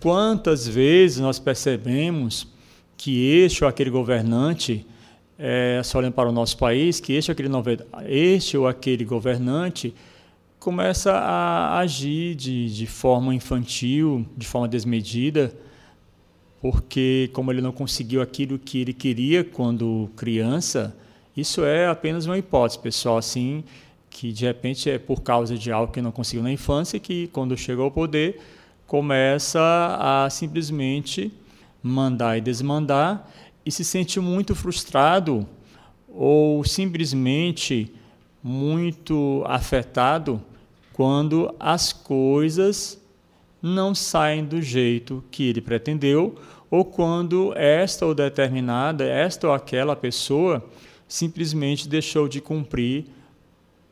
Quantas vezes nós percebemos que este ou aquele governante, é, só olhando para o nosso país, que este ou aquele, este ou aquele governante começa a agir de, de forma infantil, de forma desmedida, porque como ele não conseguiu aquilo que ele queria quando criança, isso é apenas uma hipótese, pessoal, assim, que de repente é por causa de algo que não conseguiu na infância, que quando chegou ao poder começa a simplesmente mandar e desmandar e se sente muito frustrado ou simplesmente muito afetado quando as coisas não saem do jeito que ele pretendeu ou quando esta ou determinada, esta ou aquela pessoa simplesmente deixou de cumprir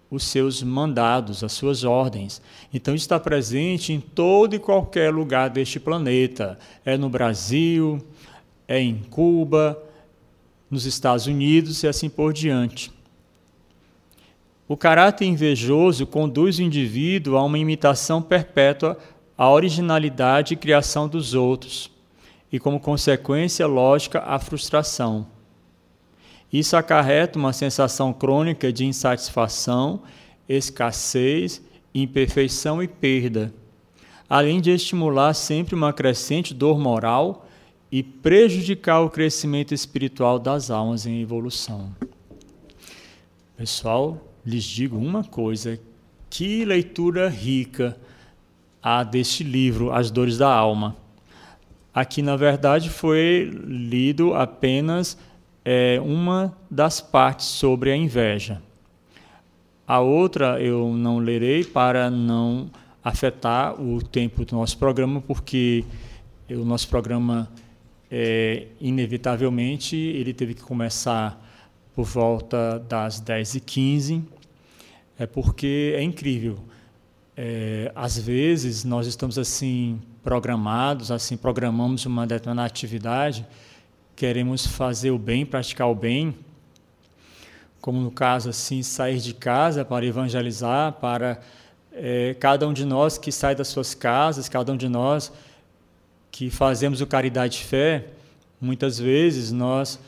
os seus mandados, as suas ordens. Então está presente em todo e qualquer lugar deste planeta. É no Brasil, é em Cuba, nos Estados Unidos e assim por diante. O caráter invejoso conduz o indivíduo a uma imitação perpétua à originalidade e criação dos outros, e como consequência lógica, à frustração. Isso acarreta uma sensação crônica de insatisfação, escassez, imperfeição e perda, além de estimular sempre uma crescente dor moral e prejudicar o crescimento espiritual das almas em evolução. Pessoal, lhes digo uma coisa Que leitura rica a deste livro, As Dores da Alma. Aqui, na verdade, foi lido apenas é, uma das partes sobre a inveja. A outra eu não lerei para não afetar o tempo do nosso programa, porque o nosso programa, é, inevitavelmente, ele teve que começar por volta das 10h15, é porque é incrível. É, às vezes nós estamos assim programados, assim programamos uma determinada atividade, queremos fazer o bem, praticar o bem, como no caso assim sair de casa para evangelizar, para é, cada um de nós que sai das suas casas, cada um de nós que fazemos o caridade de fé, muitas vezes nós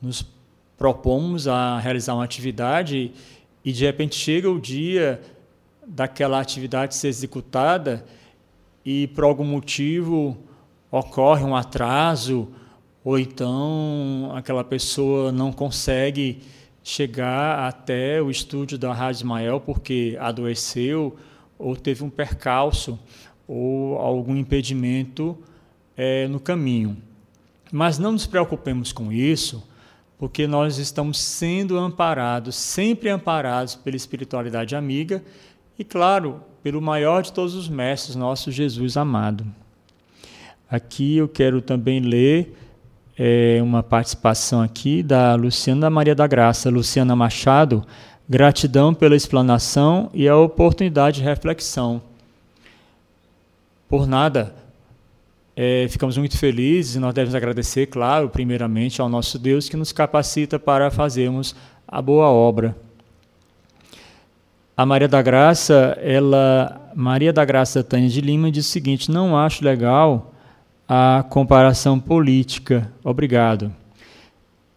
nos propomos a realizar uma atividade e de repente chega o dia daquela atividade ser executada e por algum motivo ocorre um atraso ou então aquela pessoa não consegue chegar até o estúdio da Rádio Ismael porque adoeceu ou teve um percalço ou algum impedimento é, no caminho. Mas não nos preocupemos com isso, porque nós estamos sendo amparados, sempre amparados pela espiritualidade amiga e, claro, pelo maior de todos os mestres, nosso Jesus amado. Aqui eu quero também ler é, uma participação aqui da Luciana Maria da Graça, Luciana Machado. Gratidão pela explanação e a oportunidade de reflexão. Por nada, é, ficamos muito felizes e nós devemos agradecer, claro, primeiramente ao nosso Deus que nos capacita para fazermos a boa obra. A Maria da Graça, ela, Maria da Graça Tânia de Lima diz o seguinte: não acho legal a comparação política. Obrigado.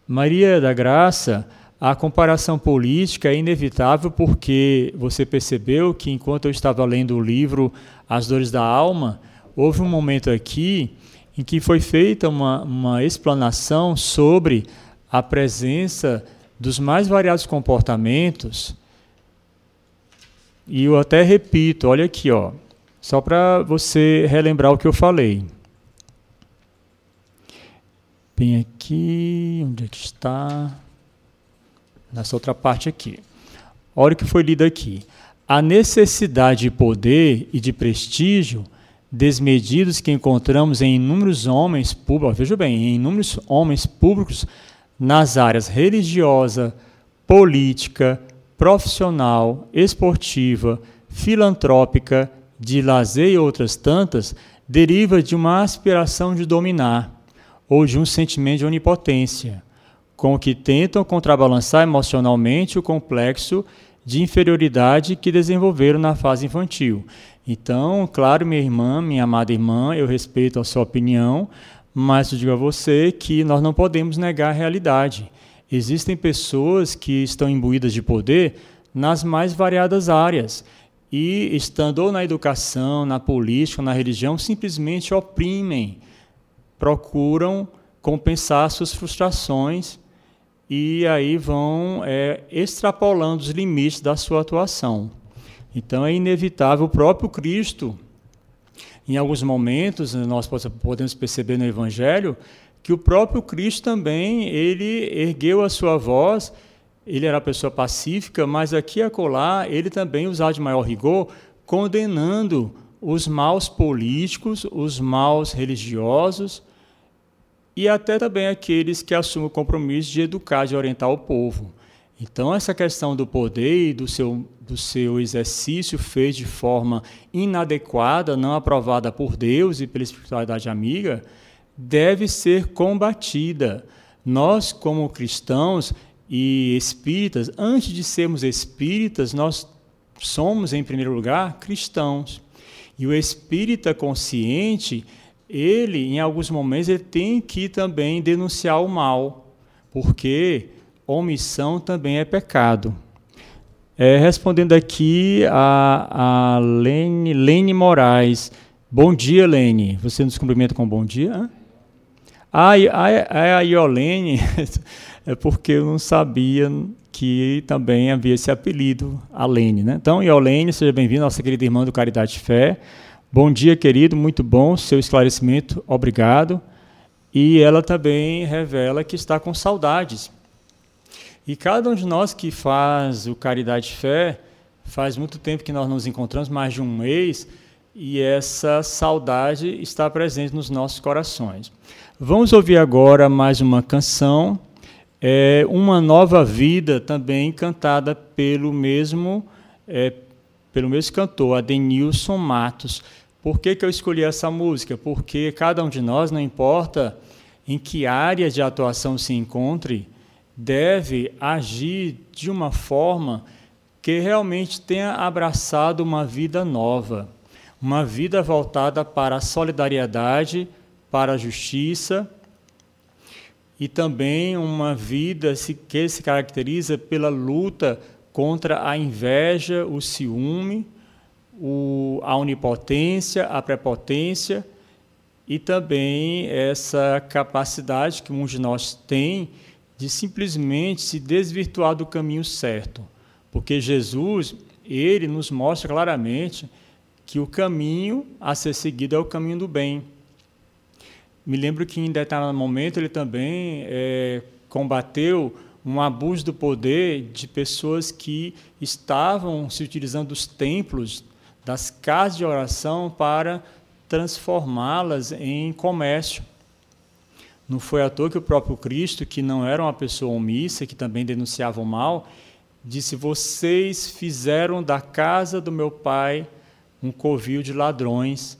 Maria da Graça, a comparação política é inevitável porque você percebeu que enquanto eu estava lendo o livro As Dores da Alma, houve um momento aqui em que foi feita uma, uma explanação sobre a presença dos mais variados comportamentos. E eu até repito, olha aqui, ó, só para você relembrar o que eu falei. Bem aqui, onde é que está? Nessa outra parte aqui. Olha o que foi lido aqui. A necessidade de poder e de prestígio desmedidos que encontramos em inúmeros homens públicos, veja bem, em inúmeros homens públicos nas áreas religiosa, política, profissional, esportiva, filantrópica, de lazer e outras tantas, deriva de uma aspiração de dominar ou de um sentimento de onipotência, com que tentam contrabalançar emocionalmente o complexo de inferioridade que desenvolveram na fase infantil. Então, claro, minha irmã, minha amada irmã, eu respeito a sua opinião, mas eu digo a você que nós não podemos negar a realidade. Existem pessoas que estão imbuídas de poder nas mais variadas áreas e, estando ou na educação, na política, na religião, simplesmente oprimem procuram compensar suas frustrações e aí vão é, extrapolando os limites da sua atuação. Então é inevitável o próprio Cristo, em alguns momentos nós podemos perceber no Evangelho que o próprio Cristo também ele ergueu a sua voz. Ele era pessoa pacífica, mas aqui e acolá ele também usava de maior rigor, condenando os maus políticos, os maus religiosos, e até também aqueles que assumem o compromisso de educar, de orientar o povo. Então, essa questão do poder e do seu, do seu exercício feito de forma inadequada, não aprovada por Deus e pela espiritualidade amiga, deve ser combatida. Nós, como cristãos e espíritas, antes de sermos espíritas, nós somos, em primeiro lugar, cristãos. E o espírita consciente, ele, em alguns momentos, ele tem que também denunciar o mal, porque omissão também é pecado. É, respondendo aqui a, a Lene, Lene Moraes. Bom dia, Lene. Você nos cumprimenta com bom dia? A, a, a Iolene, é porque eu não sabia que também havia esse apelido, Alene. Né? Então, Iolene, seja bem-vinda, nossa querida irmã do Caridade Fé. Bom dia, querido, muito bom seu esclarecimento, obrigado. E ela também revela que está com saudades. E cada um de nós que faz o Caridade Fé, faz muito tempo que nós nos encontramos, mais de um mês, e essa saudade está presente nos nossos corações. Vamos ouvir agora mais uma canção é uma nova vida também cantada pelo mesmo é, pelo mesmo cantor, Adenilson Matos. Por que, que eu escolhi essa música? Porque cada um de nós, não importa em que área de atuação se encontre, deve agir de uma forma que realmente tenha abraçado uma vida nova, uma vida voltada para a solidariedade, para a justiça e também uma vida que se caracteriza pela luta contra a inveja, o ciúme, a onipotência, a prepotência e também essa capacidade que muitos de nós tem de simplesmente se desvirtuar do caminho certo. Porque Jesus, ele nos mostra claramente que o caminho a ser seguido é o caminho do bem. Me lembro que em determinado momento ele também é, combateu um abuso do poder de pessoas que estavam se utilizando dos templos, das casas de oração para transformá-las em comércio. Não foi à toa que o próprio Cristo, que não era uma pessoa omissa, que também denunciava o mal, disse: Vocês fizeram da casa do meu pai um covil de ladrões.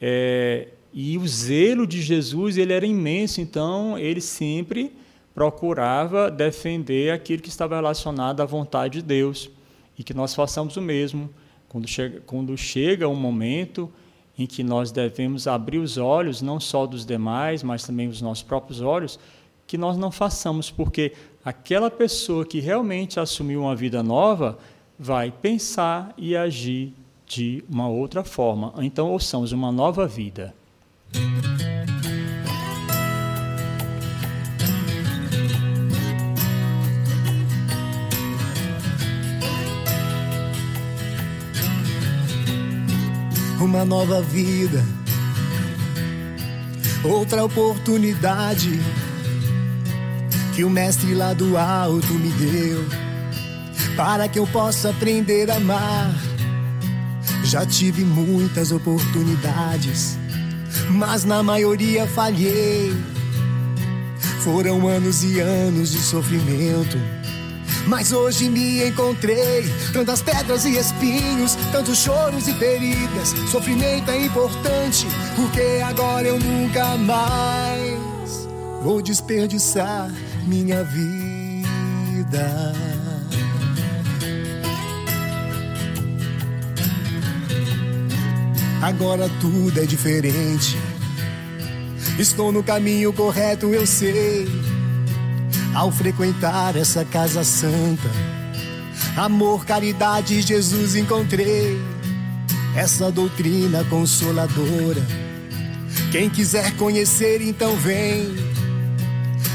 É, e o zelo de Jesus ele era imenso, então ele sempre procurava defender aquilo que estava relacionado à vontade de Deus e que nós façamos o mesmo. Quando chega, quando chega um momento em que nós devemos abrir os olhos, não só dos demais, mas também os nossos próprios olhos, que nós não façamos, porque aquela pessoa que realmente assumiu uma vida nova vai pensar e agir de uma outra forma. Então, ouçamos uma nova vida. Uma nova vida, outra oportunidade que o Mestre lá do alto me deu para que eu possa aprender a amar. Já tive muitas oportunidades mas na maioria falhei. Foram anos e anos de sofrimento. Mas hoje me encontrei, tantas pedras e espinhos, tantos choros e feridas. Sofrimento é importante, porque agora eu nunca mais vou desperdiçar minha vida. Agora tudo é diferente. Estou no caminho correto, eu sei. Ao frequentar essa casa santa, amor, caridade, Jesus encontrei. Essa doutrina consoladora. Quem quiser conhecer, então vem.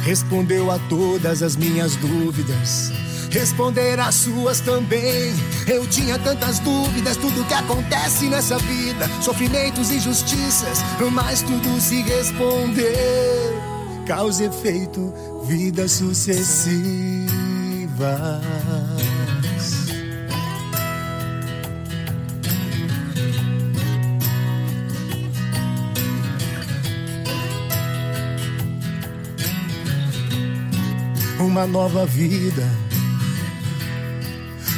Respondeu a todas as minhas dúvidas responder as suas também. Eu tinha tantas dúvidas, tudo que acontece nessa vida, sofrimentos e injustiças, mas tudo se respondeu. Causa e efeito, vidas sucessivas. Uma nova vida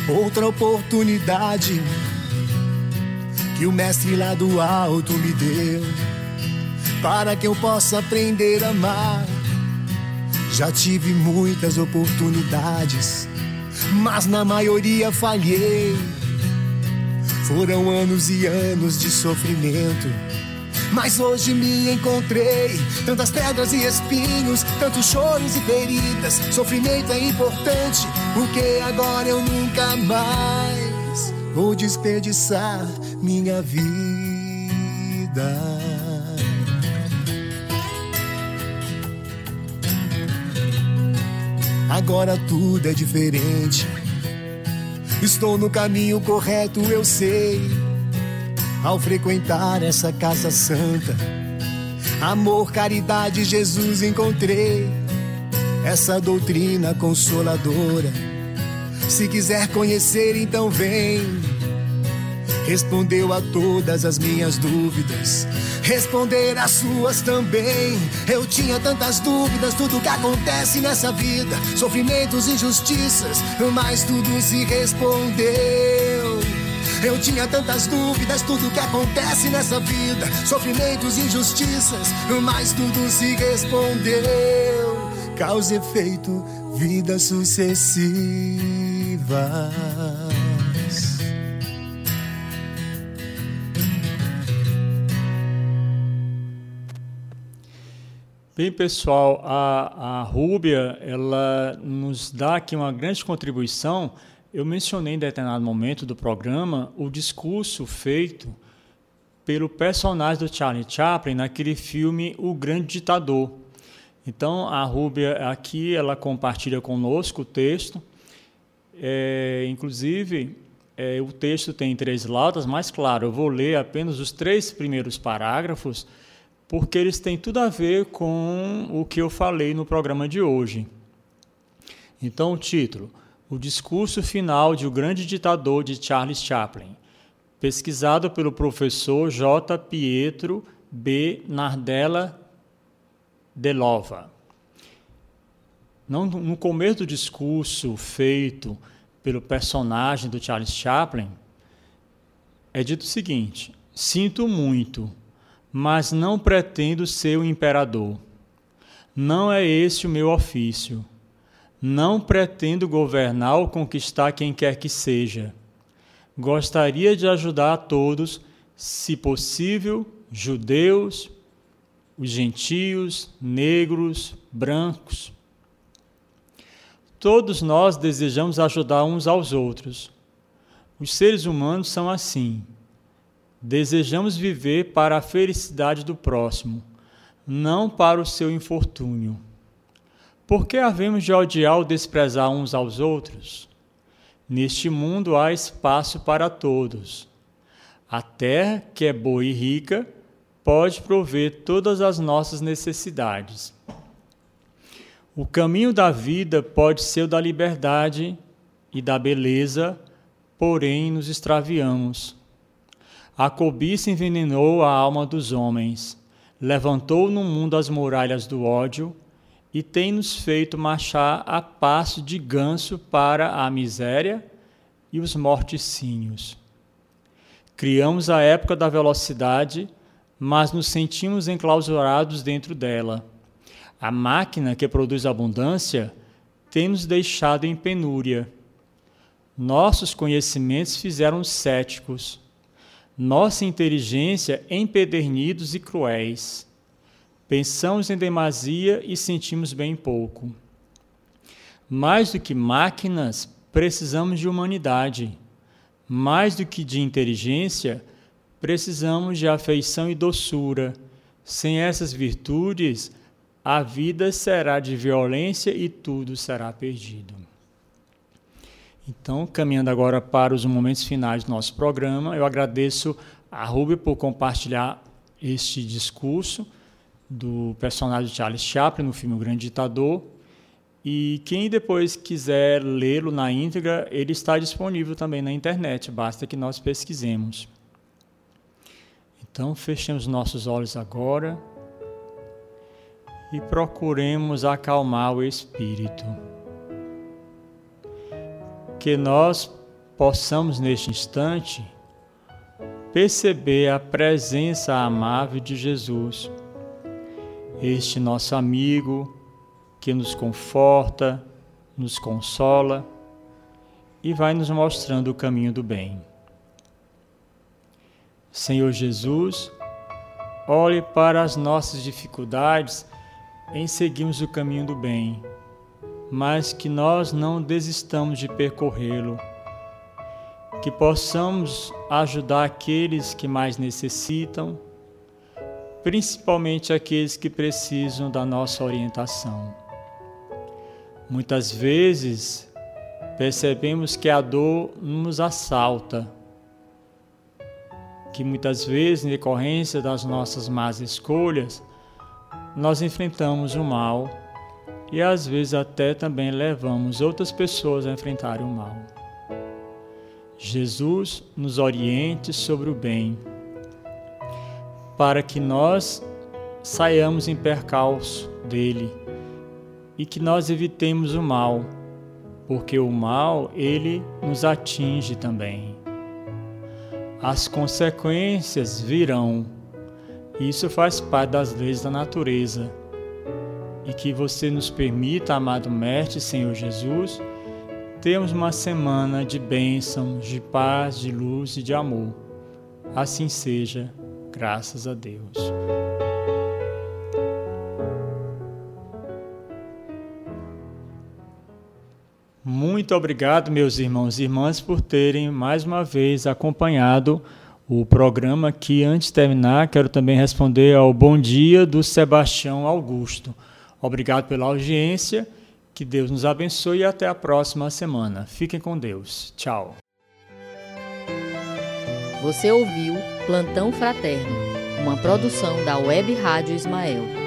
outra oportunidade que o mestre lá do alto me deu para que eu possa aprender a amar. Já tive muitas oportunidades, mas na maioria falhei. Foram anos e anos de sofrimento mas hoje me encontrei. Tantas pedras e espinhos, tantos choros e feridas. Sofrimento é importante, porque agora eu nunca mais vou desperdiçar minha vida. Agora tudo é diferente. Estou no caminho correto, eu sei. Ao frequentar essa casa santa, amor, caridade, Jesus encontrei. Essa doutrina consoladora. Se quiser conhecer, então vem. Respondeu a todas as minhas dúvidas responder as suas também. Eu tinha tantas dúvidas, tudo que acontece nessa vida, sofrimentos, injustiças, mas tudo se respondeu. Eu tinha tantas dúvidas, tudo que acontece nessa vida, sofrimentos, injustiças, mas tudo se respondeu. Causa e efeito, vida sucessiva. Bem, pessoal, a, a Rúbia, ela nos dá aqui uma grande contribuição. Eu mencionei em determinado momento do programa o discurso feito pelo personagem do Charlie Chaplin naquele filme O Grande Ditador. Então, a Rúbia aqui, ela compartilha conosco o texto. É, inclusive, é, o texto tem três laudas, mas, claro, eu vou ler apenas os três primeiros parágrafos, porque eles têm tudo a ver com o que eu falei no programa de hoje. Então, o título: O discurso final de O Grande Ditador de Charles Chaplin, pesquisado pelo professor J. Pietro B. Nardella Delova. No começo do discurso feito pelo personagem do Charles Chaplin, é dito o seguinte: Sinto muito mas não pretendo ser o imperador. Não é esse o meu ofício. Não pretendo governar ou conquistar quem quer que seja. Gostaria de ajudar a todos, se possível, judeus, os gentios, negros, brancos. Todos nós desejamos ajudar uns aos outros. Os seres humanos são assim. Desejamos viver para a felicidade do próximo, não para o seu infortúnio. Por que havemos de odiar ou desprezar uns aos outros? Neste mundo há espaço para todos. A terra, que é boa e rica, pode prover todas as nossas necessidades. O caminho da vida pode ser o da liberdade e da beleza, porém nos extraviamos a cobiça envenenou a alma dos homens, levantou no mundo as muralhas do ódio e tem nos feito marchar a passo de ganso para a miséria e os morticínios. Criamos a época da velocidade, mas nos sentimos enclausurados dentro dela. A máquina que produz abundância tem nos deixado em penúria. Nossos conhecimentos fizeram céticos nossa inteligência empedernidos e cruéis. Pensamos em demasia e sentimos bem pouco. Mais do que máquinas, precisamos de humanidade. Mais do que de inteligência, precisamos de afeição e doçura. Sem essas virtudes, a vida será de violência e tudo será perdido. Então, caminhando agora para os momentos finais do nosso programa, eu agradeço a Ruby por compartilhar este discurso do personagem Charles Chaplin no filme O Grande Ditador. E quem depois quiser lê-lo na íntegra, ele está disponível também na internet, basta que nós pesquisemos. Então, fechemos nossos olhos agora e procuremos acalmar o espírito que nós possamos neste instante perceber a presença amável de Jesus, este nosso amigo que nos conforta, nos consola e vai nos mostrando o caminho do bem. Senhor Jesus, olhe para as nossas dificuldades em seguirmos o caminho do bem mas que nós não desistamos de percorrê-lo, que possamos ajudar aqueles que mais necessitam, principalmente aqueles que precisam da nossa orientação. Muitas vezes percebemos que a dor nos assalta, que muitas vezes, em decorrência das nossas más escolhas, nós enfrentamos o mal e às vezes até também levamos outras pessoas a enfrentarem o mal. Jesus nos oriente sobre o bem, para que nós saiamos em percalço dele e que nós evitemos o mal, porque o mal ele nos atinge também. As consequências virão. Isso faz parte das leis da natureza. E que você nos permita, amado Mestre Senhor Jesus, termos uma semana de bênção, de paz, de luz e de amor. Assim seja, graças a Deus. Muito obrigado, meus irmãos e irmãs, por terem mais uma vez acompanhado o programa que, antes de terminar, quero também responder ao bom dia do Sebastião Augusto. Obrigado pela audiência que Deus nos abençoe e até a próxima semana. Fiquem com Deus. Tchau. Você ouviu Plantão Fraterno, uma produção da Web Rádio Ismael.